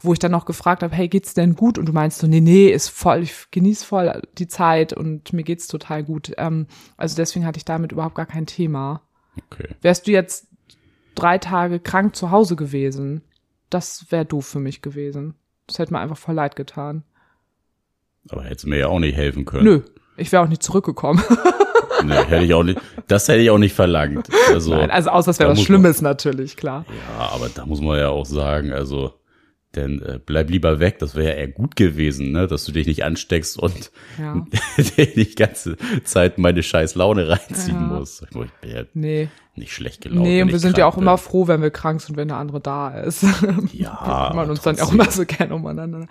Wo ich dann noch gefragt habe, hey, geht's denn gut? Und du meinst so, nee, nee, ist voll, ich genieße voll die Zeit und mir geht's total gut. Ähm, also deswegen hatte ich damit überhaupt gar kein Thema. Okay. Wärst du jetzt drei Tage krank zu Hause gewesen, das wäre doof für mich gewesen. Das hätte mir einfach voll leid getan. Aber hättest mir ja auch nicht helfen können. Nö, ich wäre auch nicht zurückgekommen. nee, hätte ich auch nicht, das hätte ich auch nicht verlangt. Also, Nein, also außer es wäre was Schlimmes man, natürlich, klar. Ja, aber da muss man ja auch sagen, also, denn äh, bleib lieber weg, das wäre ja eher gut gewesen, ne, dass du dich nicht ansteckst und ja. die ganze Zeit meine scheiß Laune reinziehen ja. musst. Ich bin ja nee. nicht schlecht gelaufen. Nee, und wir sind ja auch bin. immer froh, wenn wir krank sind, wenn der andere da ist. Ja. wir kümmern uns dann auch immer so gerne umeinander.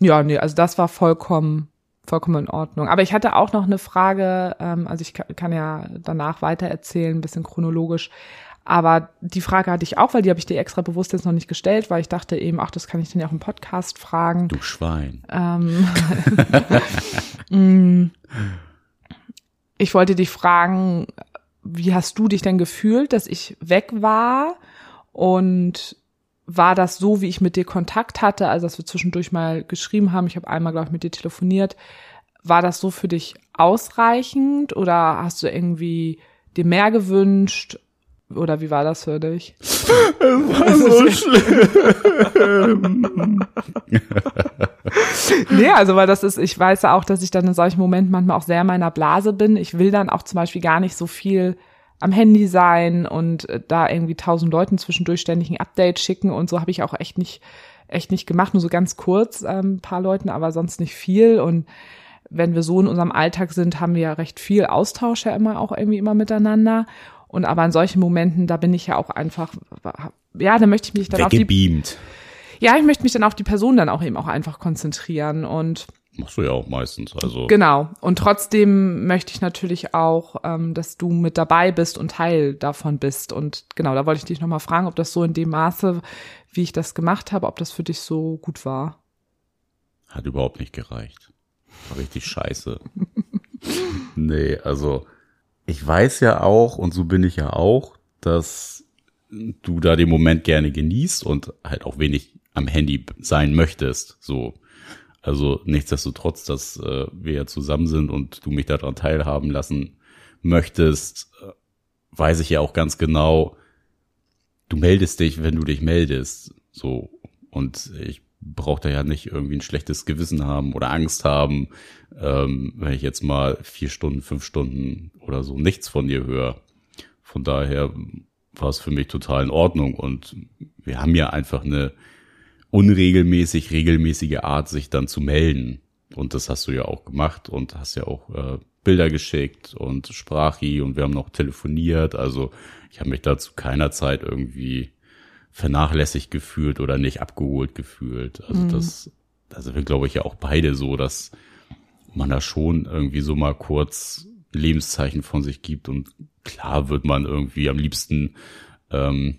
Ja, nee, also das war vollkommen vollkommen in Ordnung. Aber ich hatte auch noch eine Frage, ähm, also ich kann, ja danach weiter erzählen, ein bisschen chronologisch. Aber die Frage hatte ich auch, weil die habe ich dir extra bewusst jetzt noch nicht gestellt, weil ich dachte eben, ach, das kann ich dann ja auch im Podcast fragen. Du Schwein. Ähm, mm. ich wollte dich fragen, wie hast du dich denn gefühlt, dass ich weg war? Und war das so, wie ich mit dir Kontakt hatte, also dass wir zwischendurch mal geschrieben haben, ich habe einmal, glaube ich, mit dir telefoniert, war das so für dich ausreichend oder hast du irgendwie dir mehr gewünscht? Oder wie war das für dich? Es war so schlimm. nee, also weil das ist, ich weiß ja auch, dass ich dann in solchen Momenten manchmal auch sehr in meiner Blase bin. Ich will dann auch zum Beispiel gar nicht so viel am Handy sein und äh, da irgendwie tausend Leuten zwischendurch ständig ein Update schicken und so habe ich auch echt nicht echt nicht gemacht, nur so ganz kurz ähm, paar Leuten, aber sonst nicht viel. Und wenn wir so in unserem Alltag sind, haben wir ja recht viel Austausch ja immer auch irgendwie immer miteinander. Und aber in solchen Momenten, da bin ich ja auch einfach ja, da möchte ich mich dann auf die Ja, ich möchte mich dann auf die Person dann auch eben auch einfach konzentrieren. Und Machst du ja auch meistens. Also genau. Und trotzdem möchte ich natürlich auch, ähm, dass du mit dabei bist und Teil davon bist. Und genau, da wollte ich dich nochmal fragen, ob das so in dem Maße, wie ich das gemacht habe, ob das für dich so gut war. Hat überhaupt nicht gereicht. War richtig scheiße. nee, also ich weiß ja auch, und so bin ich ja auch, dass du da den Moment gerne genießt und halt auch wenig am Handy sein möchtest. So also nichtsdestotrotz, dass äh, wir ja zusammen sind und du mich daran teilhaben lassen möchtest, äh, weiß ich ja auch ganz genau, du meldest dich, wenn du dich meldest. So. Und ich brauche da ja nicht irgendwie ein schlechtes Gewissen haben oder Angst haben, ähm, wenn ich jetzt mal vier Stunden, fünf Stunden oder so nichts von dir höre. Von daher war es für mich total in Ordnung und wir haben ja einfach eine unregelmäßig, regelmäßige Art, sich dann zu melden. Und das hast du ja auch gemacht und hast ja auch äh, Bilder geschickt und Sprachi und wir haben noch telefoniert. Also ich habe mich da zu keiner Zeit irgendwie vernachlässigt gefühlt oder nicht abgeholt gefühlt. Also mhm. das, da sind wir, glaube ich, ja auch beide so, dass man da schon irgendwie so mal kurz Lebenszeichen von sich gibt und klar wird man irgendwie am liebsten ähm,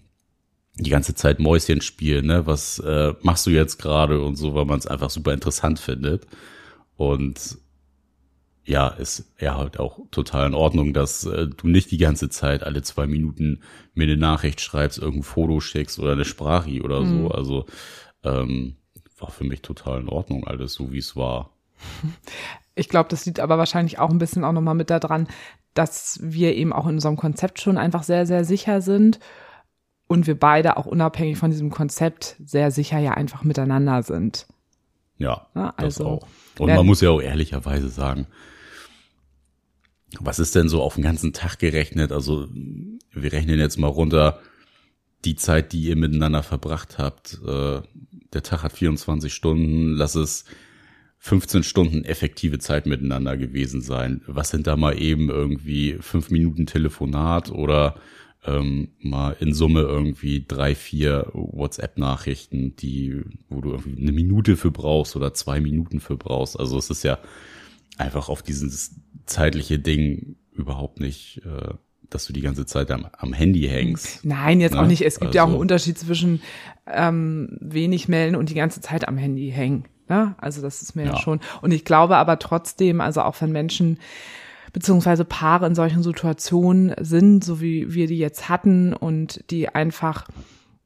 die ganze Zeit Mäuschen spielen, ne? Was äh, machst du jetzt gerade und so, weil man es einfach super interessant findet. Und ja, ist ja halt auch total in Ordnung, dass äh, du nicht die ganze Zeit alle zwei Minuten mir eine Nachricht schreibst, irgendein Foto schickst oder eine Sprache oder mhm. so. Also ähm, war für mich total in Ordnung, alles so wie es war. Ich glaube, das liegt aber wahrscheinlich auch ein bisschen auch nochmal mit daran, dass wir eben auch in unserem Konzept schon einfach sehr, sehr sicher sind und wir beide auch unabhängig von diesem Konzept sehr sicher ja einfach miteinander sind. Ja, ja also das auch. Und man muss ja auch ehrlicherweise sagen, was ist denn so auf den ganzen Tag gerechnet? Also wir rechnen jetzt mal runter die Zeit, die ihr miteinander verbracht habt. Äh, der Tag hat 24 Stunden, lass es 15 Stunden effektive Zeit miteinander gewesen sein. Was sind da mal eben irgendwie fünf Minuten Telefonat oder ähm, mal in Summe irgendwie drei, vier WhatsApp-Nachrichten, die, wo du irgendwie eine Minute für brauchst oder zwei Minuten für brauchst. Also es ist ja einfach auf dieses zeitliche Ding überhaupt nicht, äh, dass du die ganze Zeit am, am Handy hängst. Nein, jetzt Ne? auch nicht. Es gibt ja auch einen Also- Unterschied zwischen ähm, wenig melden und die ganze Zeit am Handy hängen. Ne? Also das ist mir ja. Ja. schon. Und ich glaube aber trotzdem, also auch wenn Menschen beziehungsweise Paare in solchen Situationen sind, so wie wir die jetzt hatten und die einfach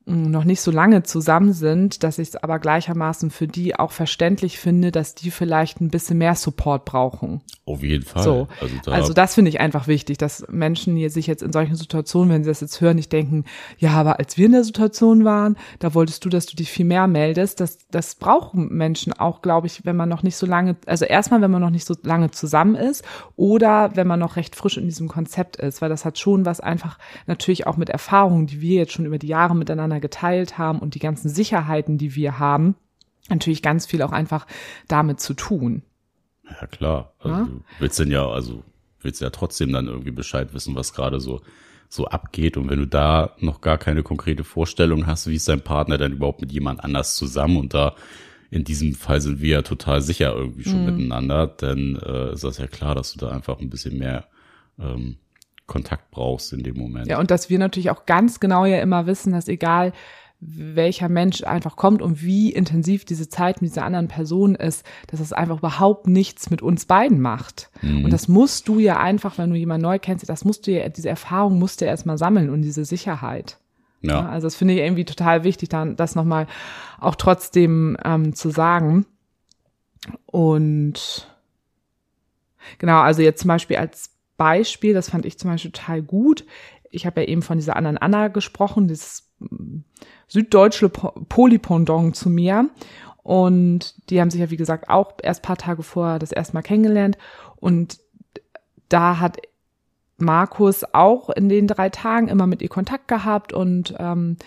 noch nicht so lange zusammen sind, dass ich es aber gleichermaßen für die auch verständlich finde, dass die vielleicht ein bisschen mehr Support brauchen. Auf jeden Fall. So. Also da, Also das finde ich einfach wichtig, dass Menschen hier sich jetzt in solchen Situationen, wenn sie das jetzt hören, nicht denken, ja, aber als wir in der Situation waren, da wolltest du, dass du dich viel mehr meldest. Das, das brauchen Menschen auch, glaube ich, wenn man noch nicht so lange, also erstmal, wenn man noch nicht so lange zusammen ist oder wenn man noch recht frisch in diesem Konzept ist, weil das hat schon was einfach natürlich auch mit Erfahrungen, die wir jetzt schon über die Jahre miteinander geteilt haben und die ganzen Sicherheiten, die wir haben, natürlich ganz viel auch einfach damit zu tun. ja klar. Also Ja? du willst denn ja, also willst ja trotzdem dann irgendwie Bescheid wissen, was gerade so so abgeht. Und wenn du da noch gar keine konkrete Vorstellung hast, wie ist dein Partner denn überhaupt mit jemand anders zusammen und da in diesem Fall sind wir ja total sicher irgendwie schon miteinander, dann äh, ist das ja klar, dass du da einfach ein bisschen mehr ähm, Kontakt brauchst in dem Moment. Ja, und dass wir natürlich auch ganz genau ja immer wissen, dass egal welcher Mensch einfach kommt und wie intensiv diese Zeit mit dieser anderen Person ist, dass es einfach überhaupt nichts mit uns beiden macht. Und das musst du ja einfach, wenn du jemanden neu kennst, das musst du ja, diese Erfahrung musst du ja erstmal sammeln und diese Sicherheit. Ja, ja. also das finde ich irgendwie total wichtig, dann das nochmal auch trotzdem ähm, zu sagen. Und genau, also jetzt zum Beispiel als Beispiel, das fand ich zum Beispiel total gut. Ich habe ja eben von dieser anderen Anna gesprochen, dieses mm, süddeutsche Po- Polypendant zu mir. Und die haben sich ja, wie gesagt, auch erst paar Tage vorher das erste Mal kennengelernt. Und da hat Markus auch in den drei Tagen immer mit ihr Kontakt gehabt und ähm,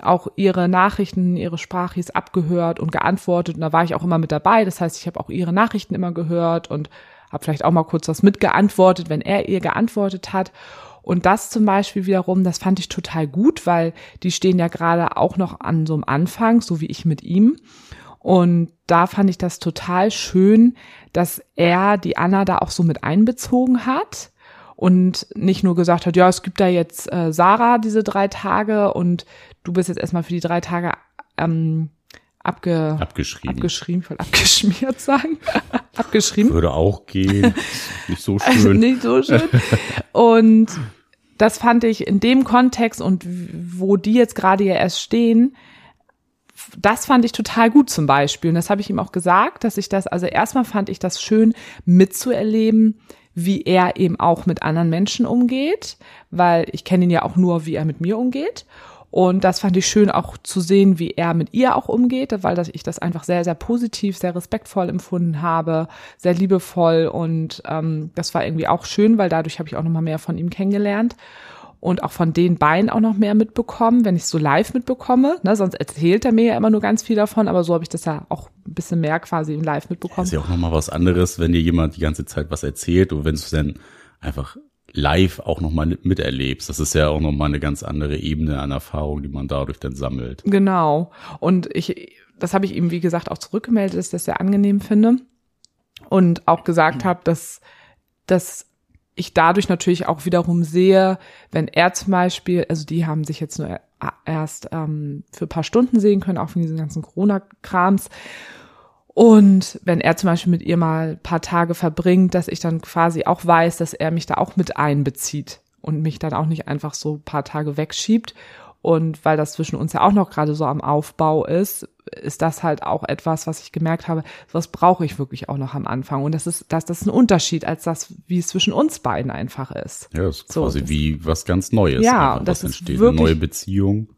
auch ihre Nachrichten, ihre Sprachis abgehört und geantwortet. Und da war ich auch immer mit dabei. Das heißt, ich habe auch ihre Nachrichten immer gehört und habe vielleicht auch mal kurz was mitgeantwortet, wenn er ihr geantwortet hat. Und das zum Beispiel wiederum, das fand ich total gut, weil die stehen ja gerade auch noch an so einem Anfang, so wie ich mit ihm. Und da fand ich das total schön, dass er die Anna da auch so mit einbezogen hat und nicht nur gesagt hat, ja, es gibt da jetzt äh, Sarah diese drei Tage und du bist jetzt erstmal für die drei Tage ähm, abge Abgeschrieben. abgeschrieben, ich wollte abgeschmiert sagen, abgeschrieben. Würde auch gehen. Nicht so Also schön. nicht so schön. Und das fand ich in dem Kontext und wo die jetzt gerade ja erst stehen, das fand ich total gut zum Beispiel. Und das habe ich ihm auch gesagt, dass ich das, also erstmal fand ich das schön mitzuerleben, wie er eben auch mit anderen Menschen umgeht, weil ich kenne ihn ja auch nur, wie er mit mir umgeht. Und das fand ich schön auch zu sehen, wie er mit ihr auch umgeht, weil ich das einfach sehr, sehr positiv, sehr respektvoll empfunden habe, sehr liebevoll und ähm, das war irgendwie auch schön, weil dadurch habe ich auch nochmal mehr von ihm kennengelernt und auch von den beiden auch noch mehr mitbekommen, wenn ich es so live mitbekomme. Ne? Sonst erzählt er mir ja immer nur ganz viel davon, aber so habe ich das ja auch ein bisschen mehr quasi in live mitbekommen. ist ja auch nochmal was anderes, wenn dir jemand die ganze Zeit was erzählt und wenn du es dann einfach live auch nochmal miterlebst. Das ist ja auch nochmal eine ganz andere Ebene an Erfahrung, die man dadurch dann sammelt. Genau. Und ich, das habe ich ihm, wie gesagt, auch zurückgemeldet, dass ich das sehr angenehm finde. Und auch gesagt habe, dass, dass ich dadurch natürlich auch wiederum sehe, wenn er zum Beispiel, also die haben sich jetzt nur erst ähm, für ein paar Stunden sehen können, auch wegen diesen ganzen Corona-Krams. Und wenn er zum Beispiel mit ihr mal ein paar Tage verbringt, dass ich dann quasi auch weiß, dass er mich da auch mit einbezieht und mich dann auch nicht einfach so ein paar Tage wegschiebt. Und weil das zwischen uns ja auch noch gerade so am Aufbau ist, ist das halt auch etwas, was ich gemerkt habe, was brauche ich wirklich auch noch am Anfang. Und das ist, das, das ist ein Unterschied als das, wie es zwischen uns beiden einfach ist. Ja, das ist So, quasi das- wie was ganz Neues. Ja, einfach, das entsteht. Eine neue Beziehung,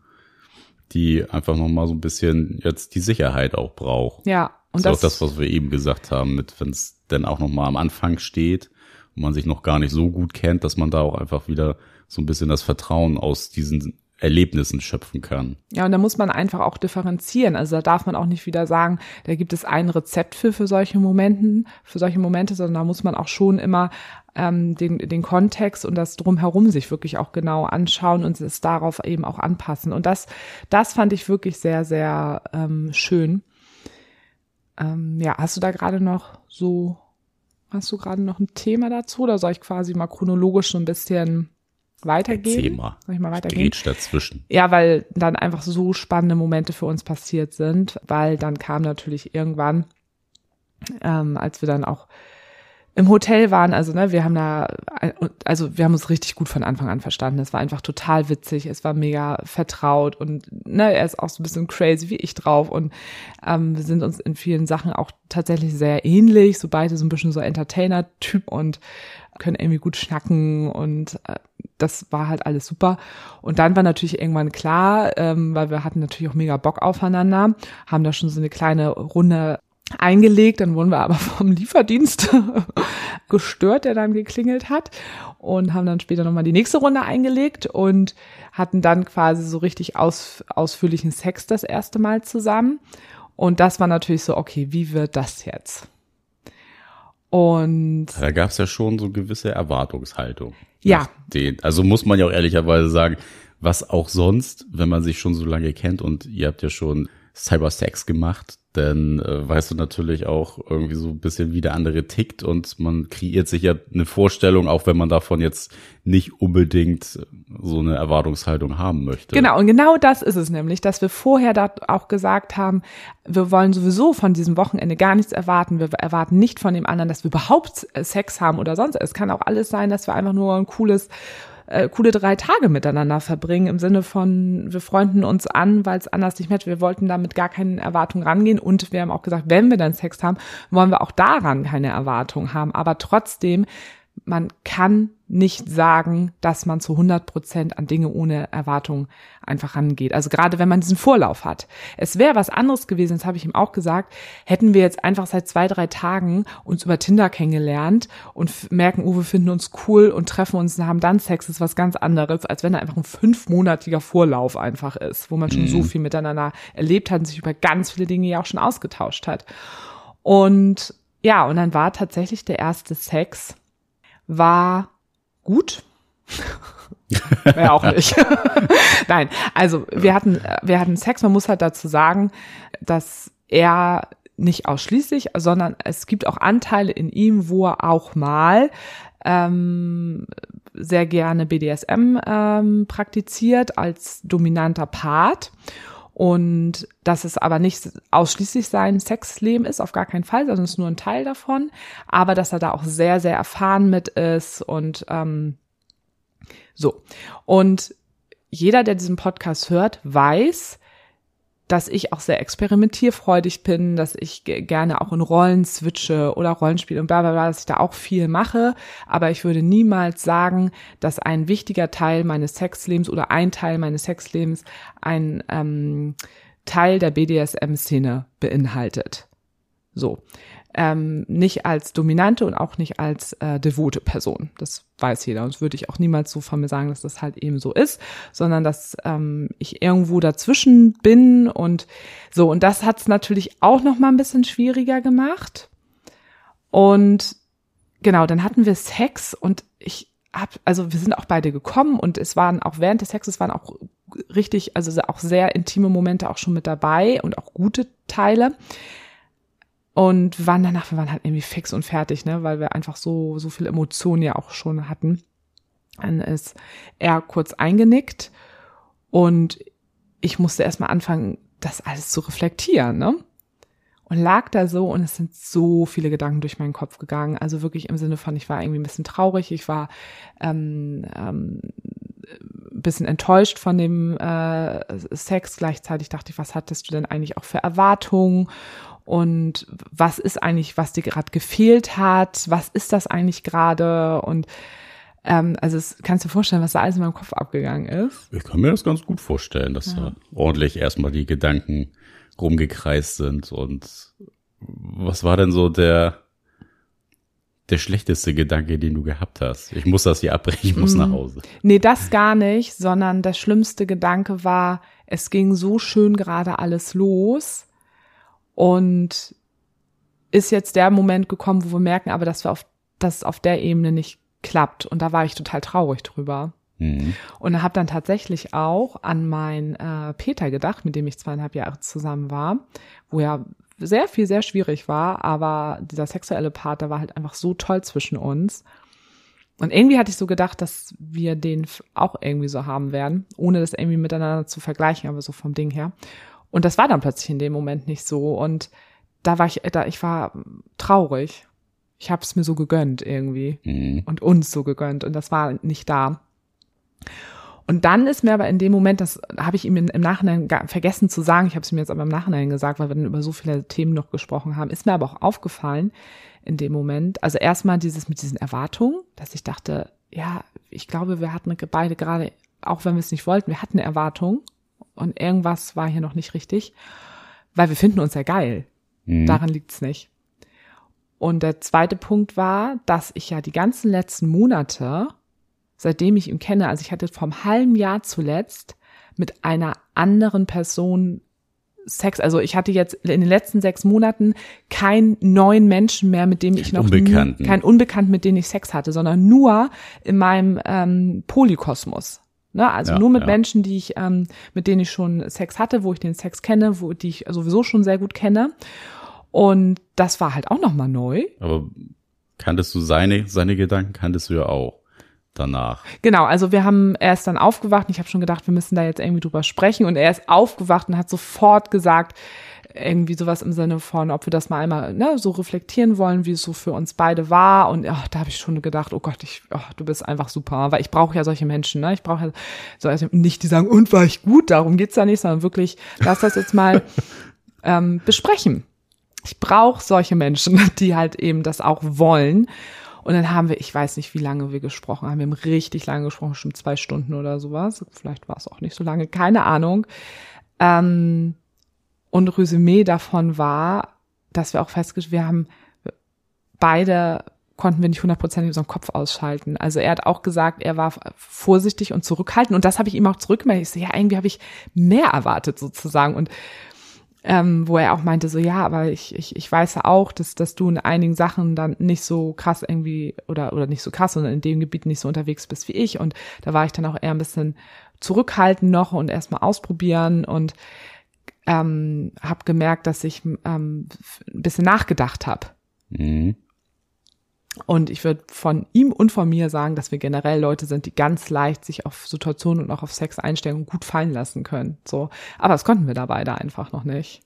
die einfach nochmal so ein bisschen jetzt die Sicherheit auch braucht. Ja. Und das ist das, auch das, was wir eben gesagt haben, mit wenn es dann auch nochmal am Anfang steht und man sich noch gar nicht so gut kennt, dass man da auch einfach wieder so ein bisschen das Vertrauen aus diesen Erlebnissen schöpfen kann. Ja, und da muss man einfach auch differenzieren. Also da darf man auch nicht wieder sagen, da gibt es ein Rezept für, für solche Momenten, für solche Momente, sondern da muss man auch schon immer ähm, den, den Kontext und das drumherum sich wirklich auch genau anschauen und es darauf eben auch anpassen. Und das, das fand ich wirklich sehr, sehr ähm, schön. Ähm, ja, hast du da gerade noch so Hast du gerade noch ein Thema dazu oder soll ich quasi mal chronologisch so ein bisschen weitergehen? Mal. Soll ich mal weitergehen? Grätsch dazwischen. Ja, weil dann einfach so spannende Momente für uns passiert sind, weil dann kam natürlich irgendwann, ähm, als wir dann auch im Hotel waren, also ne, wir haben da, also wir haben uns richtig gut von Anfang an verstanden. Es war einfach total witzig, es war mega vertraut und ne, er ist auch so ein bisschen crazy wie ich drauf und ähm, wir sind uns in vielen Sachen auch tatsächlich sehr ähnlich, so beide so ein bisschen so Entertainer-Typ und können irgendwie gut schnacken und äh, das war halt alles super. Und dann war natürlich irgendwann klar, ähm, weil wir hatten natürlich auch mega Bock aufeinander, haben da schon so eine kleine Runde eingelegt, dann wurden wir aber vom Lieferdienst gestört, der dann geklingelt hat und haben dann später nochmal die nächste Runde eingelegt und hatten dann quasi so richtig aus, ausführlichen Sex das erste Mal zusammen. Und das war natürlich so, okay, wie wird das jetzt? Und da gab es ja schon so gewisse Erwartungshaltung. Ja. Den, also muss man ja auch ehrlicherweise sagen, was auch sonst, wenn man sich schon so lange kennt und ihr habt ja schon Cybersex gemacht, dann äh, weißt du natürlich auch irgendwie so ein bisschen, wie der andere tickt und man kreiert sich ja eine Vorstellung, auch wenn man davon jetzt nicht unbedingt so eine Erwartungshaltung haben möchte. Genau, und genau das ist es nämlich, dass wir vorher da auch gesagt haben, wir wollen sowieso von diesem Wochenende gar nichts erwarten. Wir erwarten nicht von dem anderen, dass wir überhaupt Sex haben oder sonst. Es kann auch alles sein, dass wir einfach nur ein cooles äh, coole drei Tage miteinander verbringen, im Sinne von, wir freunden uns an, weil es anders nicht mehr, wir wollten damit gar keine Erwartung rangehen und wir haben auch gesagt, wenn wir dann Sex haben, wollen wir auch daran keine Erwartung haben, aber trotzdem man kann nicht sagen, dass man zu 100 Prozent an Dinge ohne Erwartung einfach rangeht. Also gerade wenn man diesen Vorlauf hat. Es wäre was anderes gewesen, das habe ich ihm auch gesagt, hätten wir jetzt einfach seit zwei, drei Tagen uns über Tinder kennengelernt und merken, oh, wir finden uns cool und treffen uns und haben dann Sex, das ist was ganz anderes, als wenn da einfach ein fünfmonatiger Vorlauf einfach ist, wo man schon mhm. so viel miteinander erlebt hat und sich über ganz viele Dinge ja auch schon ausgetauscht hat. Und ja, und dann war tatsächlich der erste Sex war gut. ja, auch nicht. Nein, also wir hatten, wir hatten Sex. Man muss halt dazu sagen, dass er nicht ausschließlich, sondern es gibt auch Anteile in ihm, wo er auch mal ähm, sehr gerne BDSM ähm, praktiziert als dominanter Part und dass es aber nicht ausschließlich sein Sexleben ist, auf gar keinen Fall, sondern es ist nur ein Teil davon, aber dass er da auch sehr, sehr erfahren mit ist und ähm, so. Und jeder, der diesen Podcast hört, weiß, dass ich auch sehr experimentierfreudig bin, dass ich gerne auch in Rollen switche oder Rollenspiele und bla bla bla, dass ich da auch viel mache. Aber ich würde niemals sagen, dass ein wichtiger Teil meines Sexlebens oder ein Teil meines Sexlebens ein ähm, Teil der BDSM-Szene beinhaltet. So ähm, nicht als dominante und auch nicht als äh, devote Person. Das weiß jeder. Und das würde ich auch niemals so von mir sagen, dass das halt eben so ist, sondern dass ähm, ich irgendwo dazwischen bin und so. Und das hat es natürlich auch noch mal ein bisschen schwieriger gemacht. Und genau, dann hatten wir Sex und ich hab, also wir sind auch beide gekommen und es waren auch während des Sexes waren auch richtig, also auch sehr intime Momente auch schon mit dabei und auch gute Teile. Und waren danach, wir waren halt irgendwie fix und fertig, ne, weil wir einfach so, so viel Emotionen ja auch schon hatten. Dann ist er kurz eingenickt und ich musste erstmal anfangen, das alles zu reflektieren, ne? Und lag da so und es sind so viele Gedanken durch meinen Kopf gegangen. Also wirklich im Sinne von, ich war irgendwie ein bisschen traurig, ich war ähm, ähm, bisschen enttäuscht von dem äh, Sex. Gleichzeitig dachte ich, was hattest du denn eigentlich auch für Erwartungen? Und was ist eigentlich, was dir gerade gefehlt hat, was ist das eigentlich gerade und ähm, also es, kannst du dir vorstellen, was da alles in meinem Kopf abgegangen ist? Ich kann mir das ganz gut vorstellen, dass ja. da ordentlich erstmal die Gedanken rumgekreist sind und was war denn so der der schlechteste Gedanke, den du gehabt hast? Ich muss das hier abbrechen, ich muss mm. nach Hause. Nee, das gar nicht, sondern der schlimmste Gedanke war, es ging so schön gerade alles los und ist jetzt der Moment gekommen, wo wir merken, aber dass wir auf, dass es auf der Ebene nicht klappt. Und da war ich total traurig drüber. Mhm. Und habe dann tatsächlich auch an meinen äh, Peter gedacht, mit dem ich zweieinhalb Jahre zusammen war, wo ja sehr viel, sehr schwierig war, aber dieser sexuelle Part, der war halt einfach so toll zwischen uns. Und irgendwie hatte ich so gedacht, dass wir den auch irgendwie so haben werden, ohne das irgendwie miteinander zu vergleichen, aber so vom Ding her. Und das war dann plötzlich in dem Moment nicht so. Und da war ich, da ich war traurig. Ich habe es mir so gegönnt irgendwie Mhm. und uns so gegönnt und das war nicht da. Und dann ist mir aber in dem Moment, das habe ich ihm im Nachhinein vergessen zu sagen, ich habe es ihm jetzt aber im Nachhinein gesagt, weil wir dann über so viele Themen noch gesprochen haben, ist mir aber auch aufgefallen in dem Moment. Also erstmal dieses mit diesen Erwartungen, dass ich dachte, ja, ich glaube, wir hatten beide gerade, auch wenn wir es nicht wollten, wir hatten Erwartungen und irgendwas war hier noch nicht richtig, weil wir finden uns ja geil. Mhm. Daran liegt's nicht. Und der zweite Punkt war, dass ich ja die ganzen letzten Monate, seitdem ich ihn kenne, also ich hatte vom halben Jahr zuletzt mit einer anderen Person Sex, also ich hatte jetzt in den letzten sechs Monaten keinen neuen Menschen mehr, mit dem ich noch Unbekannten. kein Unbekannten, mit dem ich Sex hatte, sondern nur in meinem ähm, Polykosmos. Ne? Also Ja, nur mit ja. Menschen, die ich, ähm, mit denen ich schon Sex hatte, wo ich den Sex kenne, wo die ich sowieso schon sehr gut kenne. Und das war halt auch nochmal neu. Aber kanntest du seine, seine Gedanken, kanntest du ja auch danach. Genau, also wir haben, er ist dann aufgewacht und ich habe schon gedacht, wir müssen da jetzt irgendwie drüber sprechen und er ist aufgewacht und hat sofort gesagt, irgendwie sowas im Sinne von, ob wir das mal einmal ne, so reflektieren wollen, wie es so für uns beide war. Und ach, da habe ich schon gedacht, oh Gott, ich, ach, du bist einfach super. Weil ich brauche ja solche Menschen, ne? Ich brauche ja so also nicht, die sagen, und war ich gut, darum geht's ja nicht, sondern wirklich, lass das jetzt mal ähm, besprechen. Ich brauche solche Menschen, die halt eben das auch wollen. Und dann haben wir, ich weiß nicht, wie lange wir gesprochen haben. Wir haben richtig lange gesprochen, schon zwei Stunden oder sowas. Vielleicht war es auch nicht so lange, keine Ahnung. Ähm, und Resümee davon war, dass wir auch festgestellt, wir haben beide konnten wir nicht hundertprozentig unseren Kopf ausschalten. Also er hat auch gesagt, er war vorsichtig und zurückhaltend und das habe ich ihm auch zurückgemeldet. Ich so, ja, irgendwie habe ich mehr erwartet sozusagen und ähm, wo er auch meinte, so ja, aber ich, ich, ich weiß ja auch, dass, dass du in einigen Sachen dann nicht so krass irgendwie oder, oder nicht so krass, sondern in dem Gebiet nicht so unterwegs bist wie ich. Und da war ich dann auch eher ein bisschen zurückhaltend noch und erstmal ausprobieren und ähm, habe gemerkt, dass ich ähm, ein bisschen nachgedacht habe. Mhm. Und ich würde von ihm und von mir sagen, dass wir generell Leute sind, die ganz leicht sich auf Situationen und auch auf Sex einstellen und gut fallen lassen können. So, aber das konnten wir da beide einfach noch nicht.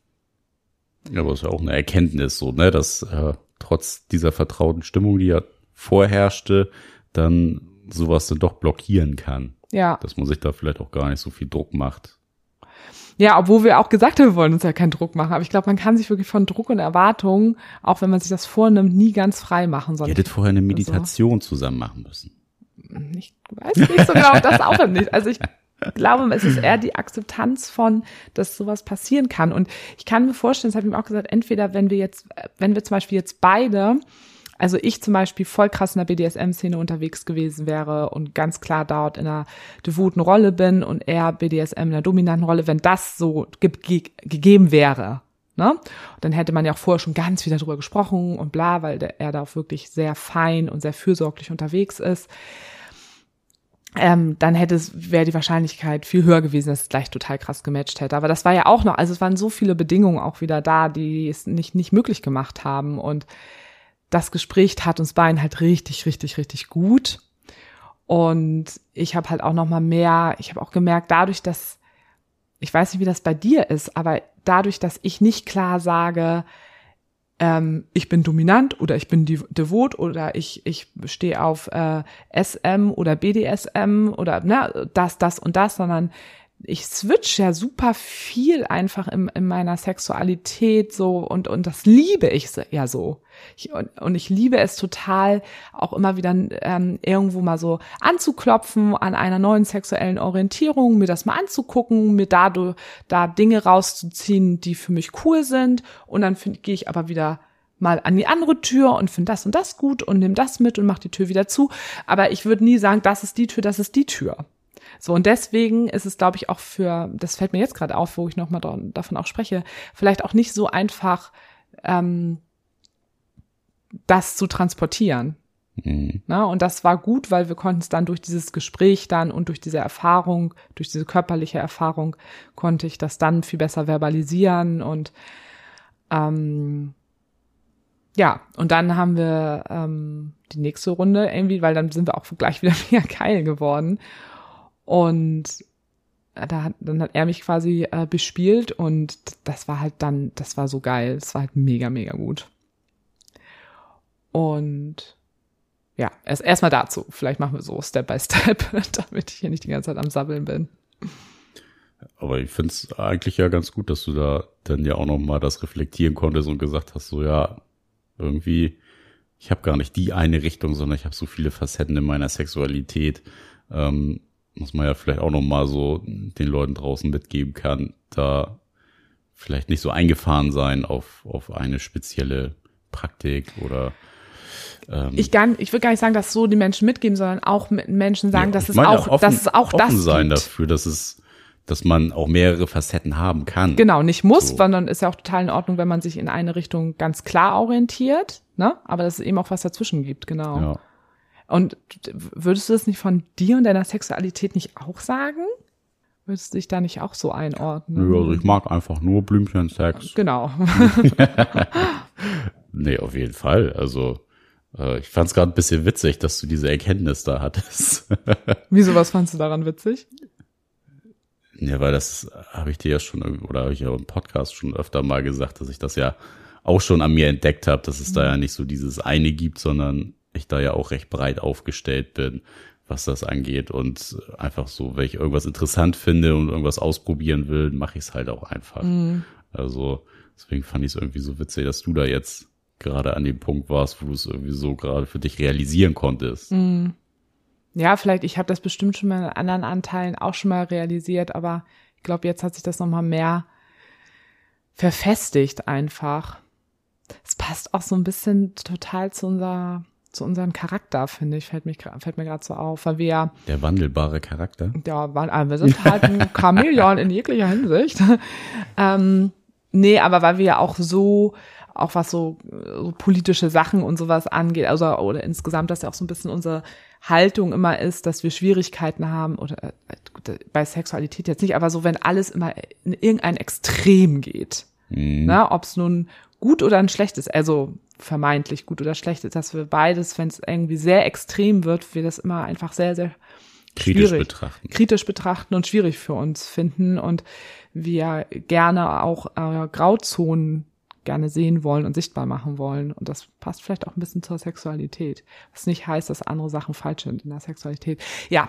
Ja, aber ist ja auch eine Erkenntnis so, ne, dass äh, trotz dieser vertrauten Stimmung, die ja vorherrschte, dann sowas dann doch blockieren kann. Ja, Dass man sich da vielleicht auch gar nicht so viel Druck macht. Ja, obwohl wir auch gesagt haben, wir wollen uns ja keinen Druck machen. Aber ich glaube, man kann sich wirklich von Druck und Erwartungen, auch wenn man sich das vornimmt, nie ganz frei machen. Ihr hättet vorher eine Meditation zusammen machen müssen. ich weiß nicht so genau, das auch nicht. Also ich glaube, es ist eher die Akzeptanz von, dass sowas passieren kann. Und ich kann mir vorstellen, das habe ich ihm auch gesagt, entweder wenn wir jetzt, wenn wir zum Beispiel jetzt beide, also ich zum Beispiel voll krass in der BDSM-Szene unterwegs gewesen wäre und ganz klar dort in einer devoten Rolle bin und er BDSM in einer dominanten Rolle, wenn das so ge ge gegeben wäre, Ne? Dann hätte man ja auch vorher schon ganz viel darüber gesprochen und bla, weil der, er da auch wirklich sehr fein und sehr fürsorglich unterwegs ist. Ähm, dann hätte es, wäre die Wahrscheinlichkeit viel höher gewesen, dass es gleich total krass gematcht hätte. Aber das war ja auch noch, also es waren so viele Bedingungen auch wieder da, die es nicht, nicht möglich gemacht haben. Und das Gespräch tat uns beiden halt richtig, richtig, richtig gut. Und ich habe halt auch noch mal mehr, ich habe auch gemerkt, dadurch, dass, ich weiß nicht, wie das bei dir ist, aber dadurch, dass ich nicht klar sage, ähm, ich bin dominant oder ich bin devot oder ich, ich stehe auf äh, SM oder BDSM oder ne, das, das und das, sondern ich switch ja super viel einfach in, in meiner Sexualität so und, und das liebe ich ja so. Ich, und, und ich liebe es total, auch immer wieder ähm, irgendwo mal so anzuklopfen an einer neuen sexuellen Orientierung, mir das mal anzugucken, mir dadurch da Dinge rauszuziehen, die für mich cool sind. Und dann gehe ich aber wieder mal an die andere Tür und finde das und das gut und nehme das mit und mache die Tür wieder zu. Aber ich würde nie sagen, das ist die Tür, das ist die Tür. So, und deswegen ist es, glaube ich, auch für, das fällt mir jetzt gerade auf, wo ich nochmal davon auch spreche, vielleicht auch nicht so einfach, ähm, das zu transportieren. Mhm. Ne? Und das war gut, weil wir konnten es dann durch dieses Gespräch dann und durch diese Erfahrung, durch diese körperliche Erfahrung, konnte ich das dann viel besser verbalisieren und Ähm, ja, und dann haben wir ähm, die nächste Runde irgendwie, weil dann sind wir auch gleich wieder mega geil geworden. Und da hat, dann hat er mich quasi äh, bespielt und das war halt dann, das war so geil. Das war halt mega, mega gut. Und ja, erst erstmal dazu. Vielleicht machen wir so Step by Step, damit ich hier nicht die ganze Zeit am Sabbeln bin. Aber ich finde es eigentlich ja ganz gut, dass du da dann ja auch noch mal das reflektieren konntest und gesagt hast, so ja, irgendwie, ich habe gar nicht die eine Richtung, sondern ich habe so viele Facetten in meiner Sexualität. Ähm, muss man ja vielleicht auch noch mal so den Leuten draußen mitgeben kann, da vielleicht nicht so eingefahren sein auf, auf eine spezielle Praktik oder ähm, ich, gar, ich würde gar nicht sagen, dass so die Menschen mitgeben, sondern auch mit Menschen sagen, ja, dass, es auch, offen, dass es auch das sein gibt. dafür, dass es dass man auch mehrere Facetten haben kann. Genau, nicht muss, so. sondern ist ja auch total in Ordnung, wenn man sich in eine Richtung ganz klar orientiert, ne? Aber dass es eben auch was dazwischen gibt, genau. Ja. Und würdest du das nicht von dir und deiner Sexualität nicht auch sagen? Würdest du dich da nicht auch so einordnen? Nö, also ich mag einfach nur Blümchen-Sex. Genau. nee, auf jeden Fall. Also äh, ich fand es gerade ein bisschen witzig, dass du diese Erkenntnis da hattest. Wieso, was fandst du daran witzig? Ja, weil das habe ich dir ja schon, oder habe ich ja im Podcast schon öfter mal gesagt, dass ich das ja auch schon an mir entdeckt habe, dass es mhm. da ja nicht so dieses eine gibt, sondern ich da ja auch recht breit aufgestellt bin, was das angeht. Und einfach so, wenn ich irgendwas interessant finde und irgendwas ausprobieren will, mache ich es halt auch einfach. Mhm. Also deswegen fand ich es irgendwie so witzig, dass du da jetzt gerade an dem Punkt warst, wo du es irgendwie so gerade für dich realisieren konntest. Mhm. Ja, vielleicht, ich habe das bestimmt schon mal in anderen Anteilen auch schon mal realisiert, aber ich glaube, jetzt hat sich das nochmal mehr verfestigt einfach. Es passt auch so ein bisschen total zu unserer zu unserem Charakter, finde ich, fällt, mich, fällt mir gerade so auf, weil wir Der wandelbare Charakter? Ja, äh, wir sind halt ein Chamäleon in jeglicher Hinsicht. ähm, nee, aber weil wir ja auch so auch was so, so politische Sachen und sowas angeht, also oder insgesamt, dass ja auch so ein bisschen unsere Haltung immer ist, dass wir Schwierigkeiten haben oder äh, gut, bei Sexualität jetzt nicht, aber so wenn alles immer in irgendein Extrem geht, mhm. ne, ob es nun gut oder ein schlechtes, also vermeintlich gut oder schlecht ist, dass wir beides, wenn es irgendwie sehr extrem wird, wir das immer einfach sehr, sehr kritisch betrachten. Kritisch betrachten und schwierig für uns finden und wir gerne auch äh, Grauzonen gerne sehen wollen und sichtbar machen wollen. Und das passt vielleicht auch ein bisschen zur Sexualität. Was nicht heißt, dass andere Sachen falsch sind in der Sexualität. Ja,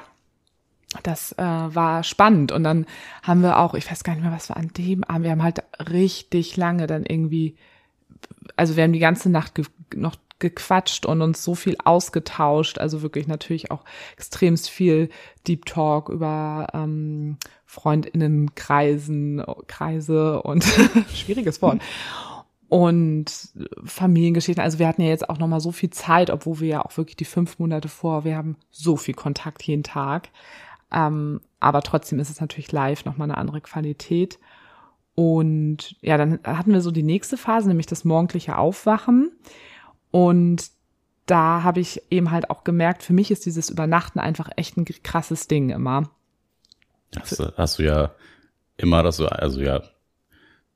das äh, war spannend. Und dann haben wir auch, ich weiß gar nicht mehr, was wir an dem Abend, wir haben halt richtig lange dann irgendwie, also wir haben die ganze Nacht ge noch gequatscht und uns so viel ausgetauscht. Also wirklich natürlich auch extremst viel Deep Talk über ähm, Freundinnenkreisen, Kreise und schwieriges Wort und Familiengeschichten. Also wir hatten ja jetzt auch noch mal so viel Zeit, obwohl wir ja auch wirklich die fünf Monate vor, wir haben so viel Kontakt jeden Tag. Ähm, aber trotzdem ist es natürlich live noch mal eine andere Qualität. Und ja, dann hatten wir so die nächste Phase, nämlich das morgendliche Aufwachen. Und da habe ich eben halt auch gemerkt, für mich ist dieses Übernachten einfach echt ein krasses Ding immer. Hast, hast du ja immer das so, also ja,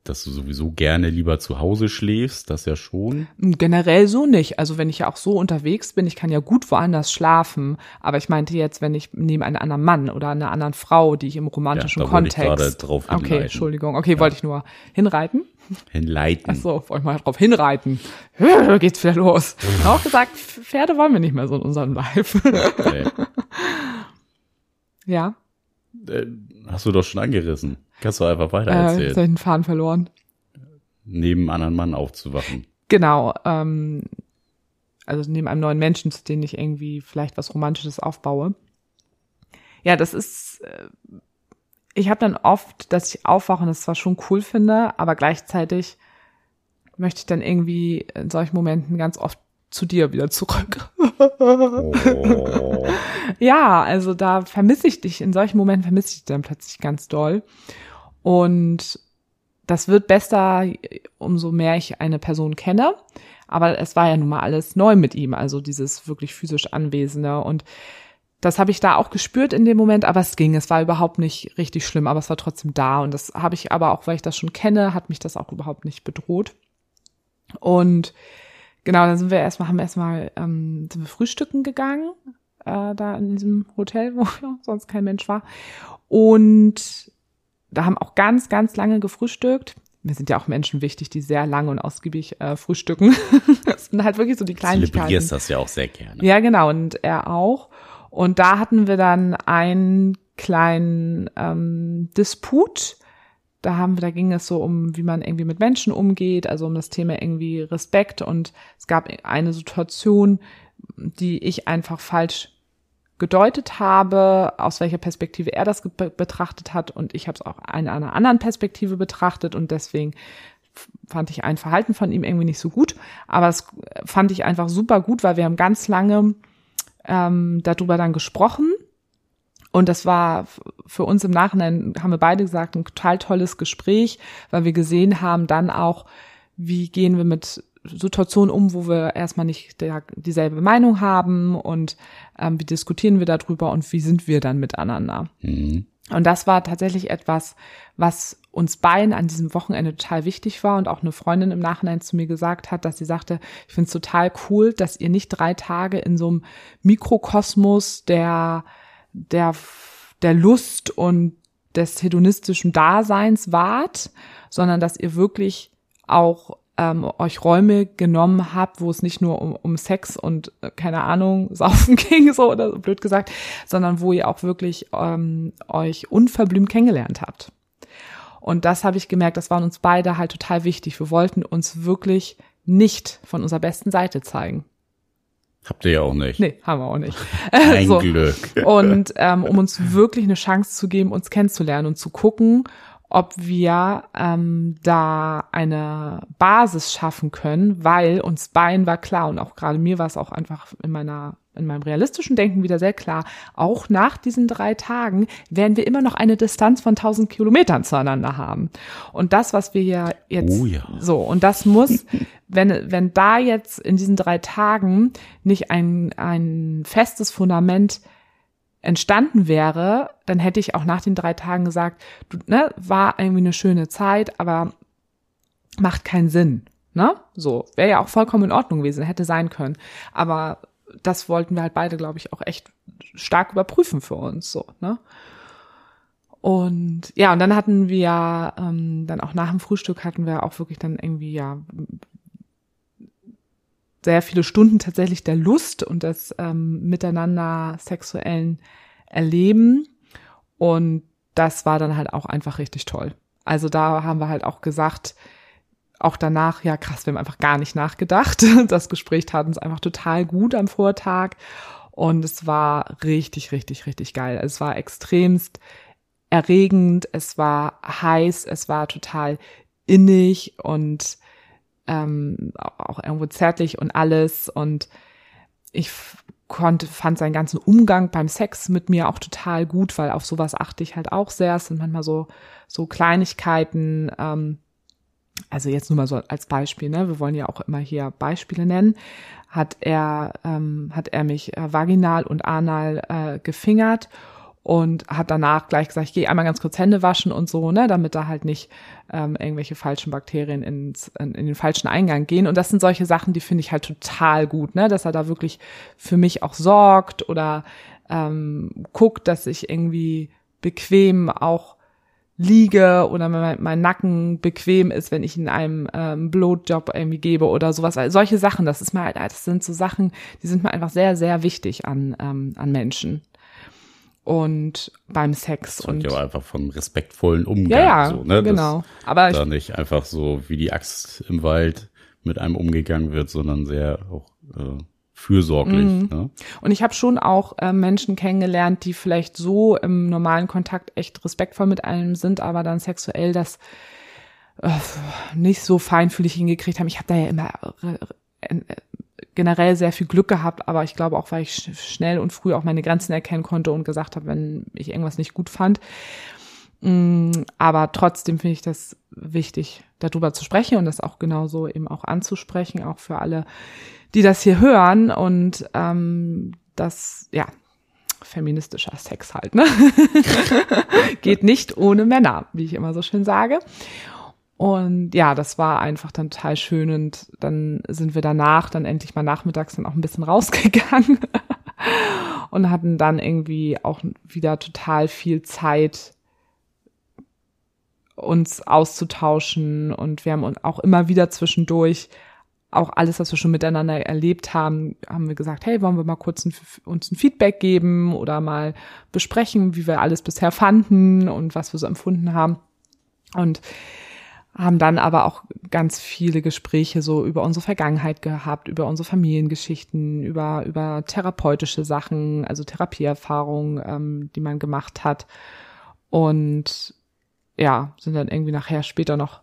dass du sowieso gerne lieber zu Hause schläfst, das ja schon. Generell so nicht. Also wenn ich ja auch so unterwegs bin, ich kann ja gut woanders schlafen. Aber ich meinte jetzt, wenn ich neben einem anderen Mann oder einer anderen Frau, die ich im romantischen ja, da Kontext. Ich gerade drauf hinleiten. okay, Entschuldigung. Okay, ja. wollte ich nur hinreiten. Hinleiten. Ach so, wollte ich mal drauf hinreiten. Geht's wieder los. auch gesagt, Pferde wollen wir nicht mehr so in unserem Live. Okay. ja. Äh, hast du doch schon angerissen. Kannst du einfach weiter erzählen. Äh, jetzt den Faden verloren. Neben anderen Mann aufzuwachen. Genau. Ähm, also neben einem neuen Menschen, zu dem ich irgendwie vielleicht was Romantisches aufbaue. Ja, das ist. Äh, ich habe dann oft, dass ich aufwache und das zwar schon cool finde, aber gleichzeitig möchte ich dann irgendwie in solchen Momenten ganz oft zu dir wieder zurück. Oh. ja, also da vermisse ich dich, in solchen Momenten vermisse ich dich dann plötzlich ganz doll. Und das wird besser, umso mehr ich eine Person kenne. Aber es war ja nun mal alles neu mit ihm, also dieses wirklich physisch Anwesende. Und das habe ich da auch gespürt in dem Moment, aber es ging. Es war überhaupt nicht richtig schlimm, aber es war trotzdem da. Und das habe ich aber auch, weil ich das schon kenne, hat mich das auch überhaupt nicht bedroht. Und genau, dann sind wir erstmal, haben wir erstmal, ähm, sind wir frühstücken gegangen, äh, da in diesem Hotel, wo sonst kein Mensch war. Und da haben auch ganz, ganz lange gefrühstückt. Mir sind ja auch Menschen wichtig, die sehr lange und ausgiebig äh, frühstücken. das sind halt wirklich so die Kleinigkeiten. Du zelebrierst das ja auch sehr gerne. Ja, genau. Und er auch. Und da hatten wir dann einen kleinen ähm, Disput. Da haben wir, da ging es so um, wie man irgendwie mit Menschen umgeht, also um das Thema irgendwie Respekt. Und es gab eine Situation, die ich einfach falsch gedeutet habe, aus welcher Perspektive er das betrachtet hat. Und ich habe es auch in einer anderen Perspektive betrachtet. Und deswegen fand ich ein Verhalten von ihm irgendwie nicht so gut, aber es fand ich einfach super gut, weil wir haben ganz lange ähm, darüber dann gesprochen und das war für uns im Nachhinein, haben wir beide gesagt, ein total tolles Gespräch, weil wir gesehen haben dann auch, wie gehen wir mit Situationen um, wo wir erstmal nicht der, dieselbe Meinung haben und ähm, wie diskutieren wir darüber und wie sind wir dann miteinander. Mhm. Und das war tatsächlich etwas, was uns beiden an diesem Wochenende total wichtig war und auch eine Freundin im Nachhinein zu mir gesagt hat, dass sie sagte, ich finde es total cool, dass ihr nicht drei Tage in so einem Mikrokosmos der, der, der Lust und des hedonistischen Daseins wart, sondern dass ihr wirklich auch ähm, euch Räume genommen habt, wo es nicht nur um, um Sex und äh, keine Ahnung, Saufen ging, so oder so blöd gesagt, sondern wo ihr auch wirklich ähm, euch unverblümt kennengelernt habt. Und das habe ich gemerkt, das war uns beide halt total wichtig. Wir wollten uns wirklich nicht von unserer besten Seite zeigen. Habt ihr ja auch nicht. Nee, haben wir auch nicht. Ein so. Glück. Und ähm, um uns wirklich eine Chance zu geben, uns kennenzulernen und zu gucken, ob wir ähm, da eine Basis schaffen können, weil uns beiden war klar und auch gerade mir war es auch einfach in meiner in meinem realistischen Denken wieder sehr klar, auch nach diesen drei Tagen werden wir immer noch eine Distanz von 1000 Kilometern zueinander haben. Und das, was wir hier jetzt, oh ja. so, und das muss, wenn, wenn da jetzt in diesen drei Tagen nicht ein, ein festes Fundament entstanden wäre, dann hätte ich auch nach den drei Tagen gesagt, du, ne, war irgendwie eine schöne Zeit, aber macht keinen Sinn. Ne? So, wäre ja auch vollkommen in Ordnung gewesen, hätte sein können. Aber das wollten wir halt beide, glaube ich, auch echt stark überprüfen für uns. So, ne? Und ja, und dann hatten wir ähm, dann auch nach dem Frühstück hatten wir auch wirklich dann irgendwie ja sehr viele Stunden tatsächlich der Lust und des ähm, miteinander sexuellen Erleben. Und das war dann halt auch einfach richtig toll. Also da haben wir halt auch gesagt, auch danach, ja krass, wir haben einfach gar nicht nachgedacht. Das Gespräch tat uns einfach total gut am Vortag. Und es war richtig, richtig, richtig geil. Es war extremst erregend, es war heiß, es war total innig und ähm, auch irgendwo zärtlich und alles. Und ich konnte, fand seinen ganzen Umgang beim Sex mit mir auch total gut, weil auf sowas achte ich halt auch sehr. Es sind manchmal so, so Kleinigkeiten, ähm, also jetzt nur mal so als Beispiel, ne? Wir wollen ja auch immer hier Beispiele nennen. Hat er, ähm, hat er mich äh, vaginal und anal äh, gefingert und hat danach gleich gesagt, ich gehe einmal ganz kurz Hände waschen und so, ne, damit da halt nicht ähm, irgendwelche falschen Bakterien ins, in, in den falschen Eingang gehen. Und das sind solche Sachen, die finde ich halt total gut, ne, dass er da wirklich für mich auch sorgt oder ähm, guckt, dass ich irgendwie bequem auch liege oder mein, mein Nacken bequem ist, wenn ich in einem ähm, Blowjob irgendwie gebe oder sowas. Also solche Sachen, das ist halt, das sind so Sachen, die sind mir einfach sehr, sehr wichtig an, ähm, an Menschen und beim Sex. Das und ja einfach von respektvollen Umgang. Ja, ja so, ne? genau. Dass Aber da nicht einfach so wie die Axt im Wald mit einem umgegangen wird, sondern sehr auch äh, fürsorglich. Mhm. Ne? Und ich habe schon auch äh, Menschen kennengelernt, die vielleicht so im normalen Kontakt echt respektvoll mit einem sind, aber dann sexuell das äh, nicht so feinfühlig hingekriegt haben. Ich habe da ja immer äh, generell sehr viel Glück gehabt, aber ich glaube auch, weil ich schnell und früh auch meine Grenzen erkennen konnte und gesagt habe, wenn ich irgendwas nicht gut fand. Mm, aber trotzdem finde ich das wichtig, darüber zu sprechen und das auch genauso eben auch anzusprechen, auch für alle, die das hier hören und ähm, das, ja, feministischer Sex halt, ne? Geht nicht ohne Männer, wie ich immer so schön sage. Und ja, das war einfach dann total schön und dann sind wir danach dann endlich mal nachmittags dann auch ein bisschen rausgegangen und hatten dann irgendwie auch wieder total viel Zeit uns auszutauschen und wir haben uns auch immer wieder zwischendurch auch alles, was wir schon miteinander erlebt haben, haben wir gesagt, hey, wollen wir mal kurz ein, uns ein Feedback geben oder mal besprechen, wie wir alles bisher fanden und was wir so empfunden haben. Und haben dann aber auch ganz viele Gespräche so über unsere Vergangenheit gehabt, über unsere Familiengeschichten, über, über therapeutische Sachen, also Therapieerfahrungen, ähm, die man gemacht hat. Und ja, sind dann irgendwie nachher später noch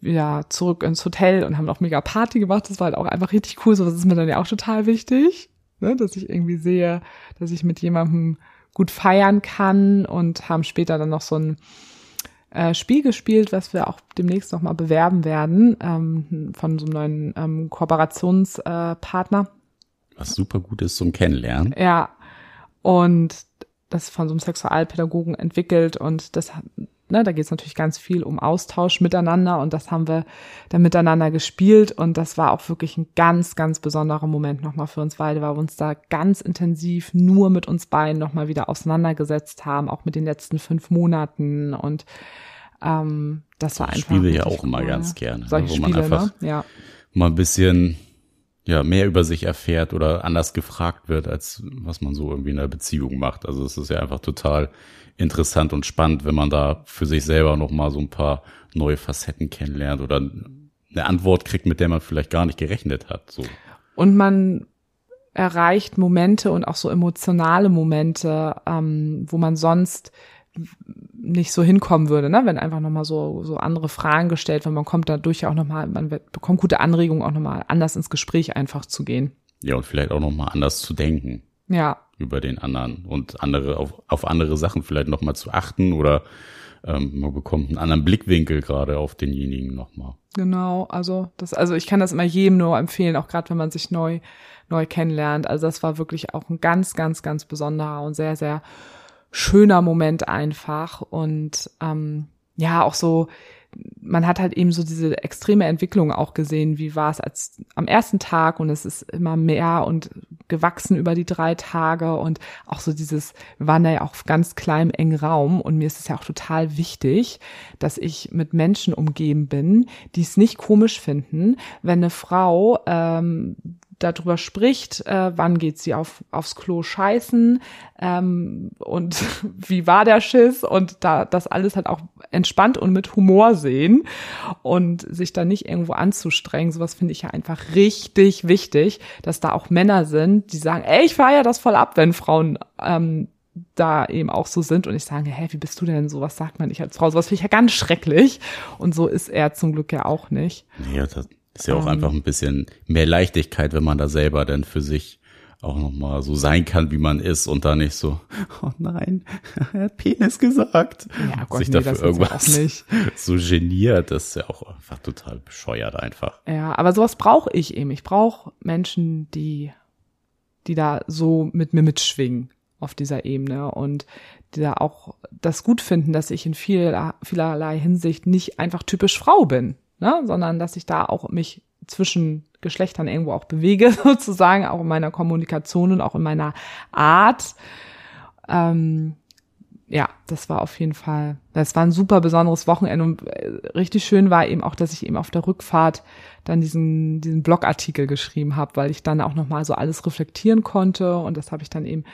wieder zurück ins Hotel und haben auch mega Party gemacht. Das war halt auch einfach richtig cool. So, das ist mir dann ja auch total wichtig, ne? dass ich irgendwie sehe, dass ich mit jemandem gut feiern kann und haben später dann noch so ein äh, Spiel gespielt, was wir auch demnächst nochmal bewerben werden ähm, von so einem neuen ähm, Kooperationspartner. Äh, was super gut ist zum Kennenlernen. Ja. Und das von so einem Sexualpädagogen entwickelt und das ne, da geht es natürlich ganz viel um Austausch miteinander und das haben wir dann miteinander gespielt und das war auch wirklich ein ganz, ganz besonderer Moment nochmal für uns beide, weil wir uns da ganz intensiv nur mit uns beiden nochmal wieder auseinandergesetzt haben, auch mit den letzten fünf Monaten und ähm, das war einfach. Spiele ja auch cool. immer ganz gerne, Solche ne, wo Spiele, man einfach ne? ja. mal ein bisschen ja, mehr über sich erfährt oder anders gefragt wird, als was man so irgendwie in einer Beziehung macht. Also es ist ja einfach total interessant und spannend, wenn man da für sich selber nochmal so ein paar neue Facetten kennenlernt oder eine Antwort kriegt, mit der man vielleicht gar nicht gerechnet hat. So. Und man erreicht Momente und auch so emotionale Momente, ähm, wo man sonst nicht so hinkommen würde, ne? wenn einfach nochmal so, so andere Fragen gestellt werden. Man kommt dadurch auch nochmal, man bekommt gute Anregungen, auch nochmal anders ins Gespräch einfach zu gehen. Ja, und vielleicht auch nochmal anders zu denken. Ja. Über den anderen und andere, auf, auf andere Sachen vielleicht nochmal zu achten oder ähm, man bekommt einen anderen Blickwinkel gerade auf denjenigen nochmal. Genau, also das, also ich kann das immer jedem nur empfehlen, auch gerade wenn man sich neu, neu kennenlernt. Also das war wirklich auch ein ganz, ganz, ganz besonderer und sehr, sehr schöner Moment einfach. Und ähm, ja, auch so, man hat halt eben so diese extreme Entwicklung auch gesehen, wie war es als am ersten Tag und es ist immer mehr und gewachsen über die drei Tage und auch so dieses, waren da ja auch ganz kleinem engen Raum und mir ist es ja auch total wichtig, dass ich mit Menschen umgeben bin, die es nicht komisch finden, wenn eine Frau ähm, darüber spricht, äh, wann geht sie auf, aufs Klo scheißen ähm, und wie war der Schiss und da das alles halt auch entspannt und mit Humor sehen und sich da nicht irgendwo anzustrengen. Sowas finde ich ja einfach richtig wichtig, dass da auch Männer sind, die sagen, ey, ich feiere das voll ab, wenn Frauen ähm, da eben auch so sind und ich sage, hä, wie bist du denn so? Was sagt man nicht als Frau? Sowas finde ich ja ganz schrecklich. Und so ist er zum Glück ja auch nicht. Nee, das ist ja auch um, einfach ein bisschen mehr Leichtigkeit, wenn man da selber dann für sich auch nochmal so sein kann, wie man ist und da nicht so, oh nein, er hat Penis gesagt. Ja, Gott, sich nee, dafür irgendwas so geniert, das ist ja auch einfach total bescheuert einfach. Ja, aber sowas brauche ich eben. Ich brauche Menschen, die, die da so mit mir mitschwingen auf dieser Ebene und die da auch das gut finden, dass ich in viel, vielerlei Hinsicht nicht einfach typisch Frau bin ne? sondern dass ich da auch mich zwischen Geschlechtern irgendwo auch bewege, sozusagen, auch in meiner Kommunikation und auch in meiner Art. Ähm, ja, das war auf jeden Fall, das war ein super besonderes Wochenende und äh, richtig schön war eben auch, dass ich eben auf der Rückfahrt dann diesen, diesen Blogartikel geschrieben habe, weil ich dann auch nochmal so alles reflektieren konnte und das habe ich dann eben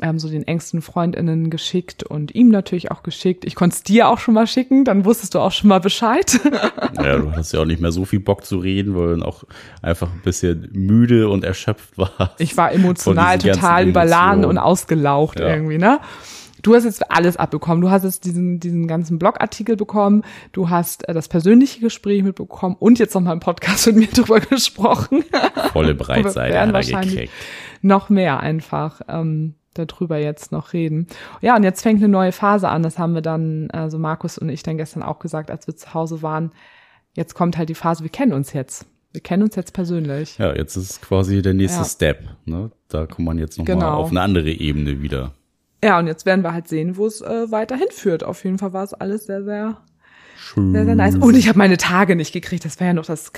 ähm, so den engsten Freundinnen geschickt und ihm natürlich auch geschickt. Ich konnte es dir auch schon mal schicken, dann wusstest du auch schon mal Bescheid. ja, du hast ja auch nicht mehr so viel Bock zu reden, weil du auch einfach ein bisschen müde und erschöpft warst. Ich war emotional total überladen und ausgelaucht ja. irgendwie, ne? Du hast jetzt alles abbekommen. Du hast jetzt diesen, diesen ganzen Blogartikel bekommen. Du hast äh, das persönliche Gespräch mitbekommen und jetzt noch mal im Podcast mit mir drüber gesprochen. Volle Breitseite gekriegt. Noch mehr einfach. Ähm, darüber jetzt noch reden. Ja, und jetzt fängt eine neue Phase an. Das haben wir dann, also Markus und ich dann gestern auch gesagt, als wir zu Hause waren. Jetzt kommt halt die Phase, wir kennen uns jetzt. Wir kennen uns jetzt persönlich. Ja, jetzt ist quasi der nächste ja. Step. Ne? Da kommt man jetzt nochmal genau. auf eine andere Ebene wieder. Ja, und jetzt werden wir halt sehen, wo es äh, weiterhin führt. Auf jeden Fall war es alles sehr, sehr Schön. Sehr, sehr nice. Und ich habe meine Tage nicht gekriegt. Das wäre ja noch das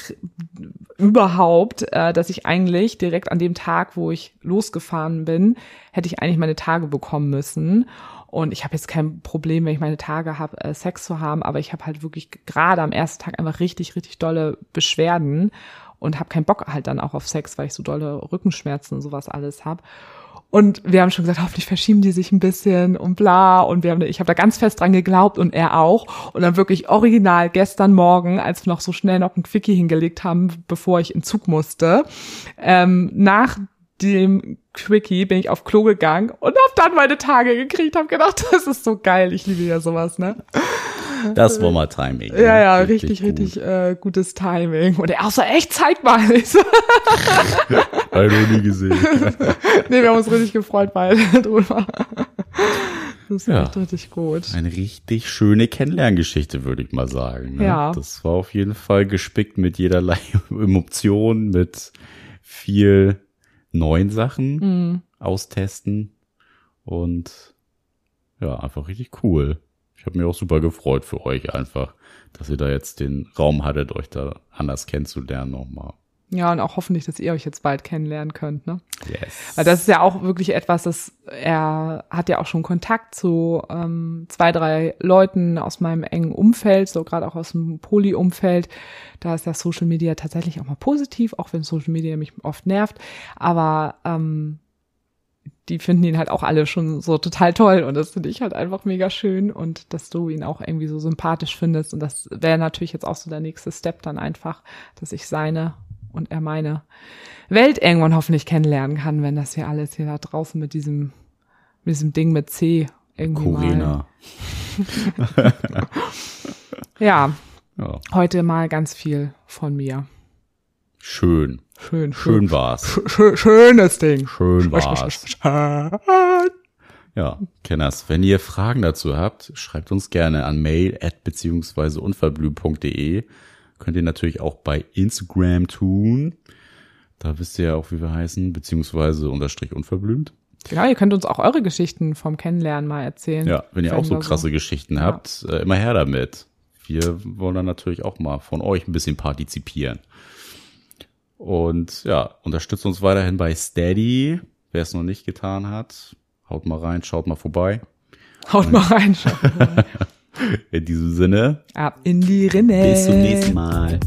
überhaupt, äh, dass ich eigentlich direkt an dem Tag, wo ich losgefahren bin, hätte ich eigentlich meine Tage bekommen müssen. Und ich habe jetzt kein Problem, wenn ich meine Tage habe, äh, Sex zu haben, aber ich habe halt wirklich gerade am ersten Tag einfach richtig, richtig dolle Beschwerden und habe keinen Bock halt dann auch auf Sex, weil ich so dolle Rückenschmerzen und sowas alles habe. Und wir haben schon gesagt, hoffentlich verschieben die sich ein bisschen und bla. Und wir haben, ich habe da ganz fest dran geglaubt und er auch. Und dann wirklich original gestern Morgen, als wir noch so schnell noch ein Quickie hingelegt haben, bevor ich in Zug musste, ähm, nach dem Quickie bin ich auf Klo gegangen und habe dann meine Tage gekriegt. Habe gedacht, das ist so geil. Ich liebe ja sowas, ne? Das war mal Timing. Ja, ne? ja, richtig, gut. richtig, äh, gutes Timing. Und er auch so, echt, zeig mal. Ich so, nie gesehen. nee, wir haben uns richtig gefreut beide drüber. Das war Ja. echt richtig gut. Eine richtig schöne Kennenlerngeschichte, würde ich mal sagen. Ne? Ja. Das war auf jeden Fall gespickt mit jederlei Emotionen, mit viel neuen Sachen Mhm. austesten und ja, einfach richtig cool. Ich habe mich auch super gefreut für euch einfach, dass ihr da jetzt den Raum hattet, euch da anders kennenzulernen nochmal. Ja, und auch hoffentlich, dass ihr euch jetzt bald kennenlernen könnt, ne? Yes. Weil das ist ja auch wirklich etwas, das er hat ja auch schon Kontakt zu ähm, zwei, drei Leuten aus meinem engen Umfeld, so gerade auch aus dem Poly-Umfeld. Da ist ja Social Media tatsächlich auch mal positiv, auch wenn Social Media mich oft nervt. Aber ähm, die finden ihn halt auch alle schon so total toll und das finde ich halt einfach mega schön und dass du ihn auch irgendwie so sympathisch findest und das wäre natürlich jetzt auch so der nächste Step dann einfach, dass ich seine und er meine Welt irgendwann hoffentlich kennenlernen kann, wenn das hier alles hier da draußen mit diesem mit diesem Ding mit C irgendwie mal. Corina. Ja, Ja, heute mal ganz viel von mir. schön. Schön, Schön war's. schön schönes Ding. Schön war's. Ja, Kenners, wenn ihr Fragen dazu habt, schreibt uns gerne an mail at beziehungsweise unverblümt.de. Könnt ihr natürlich auch bei Instagram tun. Da wisst ihr ja auch, wie wir heißen, beziehungsweise unterstrich unverblümt. Genau, ihr könnt uns auch eure Geschichten vom Kennenlernen mal erzählen. Ja, wenn ihr auch so krasse Geschichten Ja. habt, äh, immer her damit. Wir wollen dann natürlich auch mal von euch ein bisschen partizipieren. Und ja, unterstützt uns weiterhin bei Steady. Wer es noch nicht getan hat, haut mal rein, schaut mal vorbei. Haut mal rein. schaut. In diesem Sinne, Ab in die Rinne. bis zum nächsten Mal.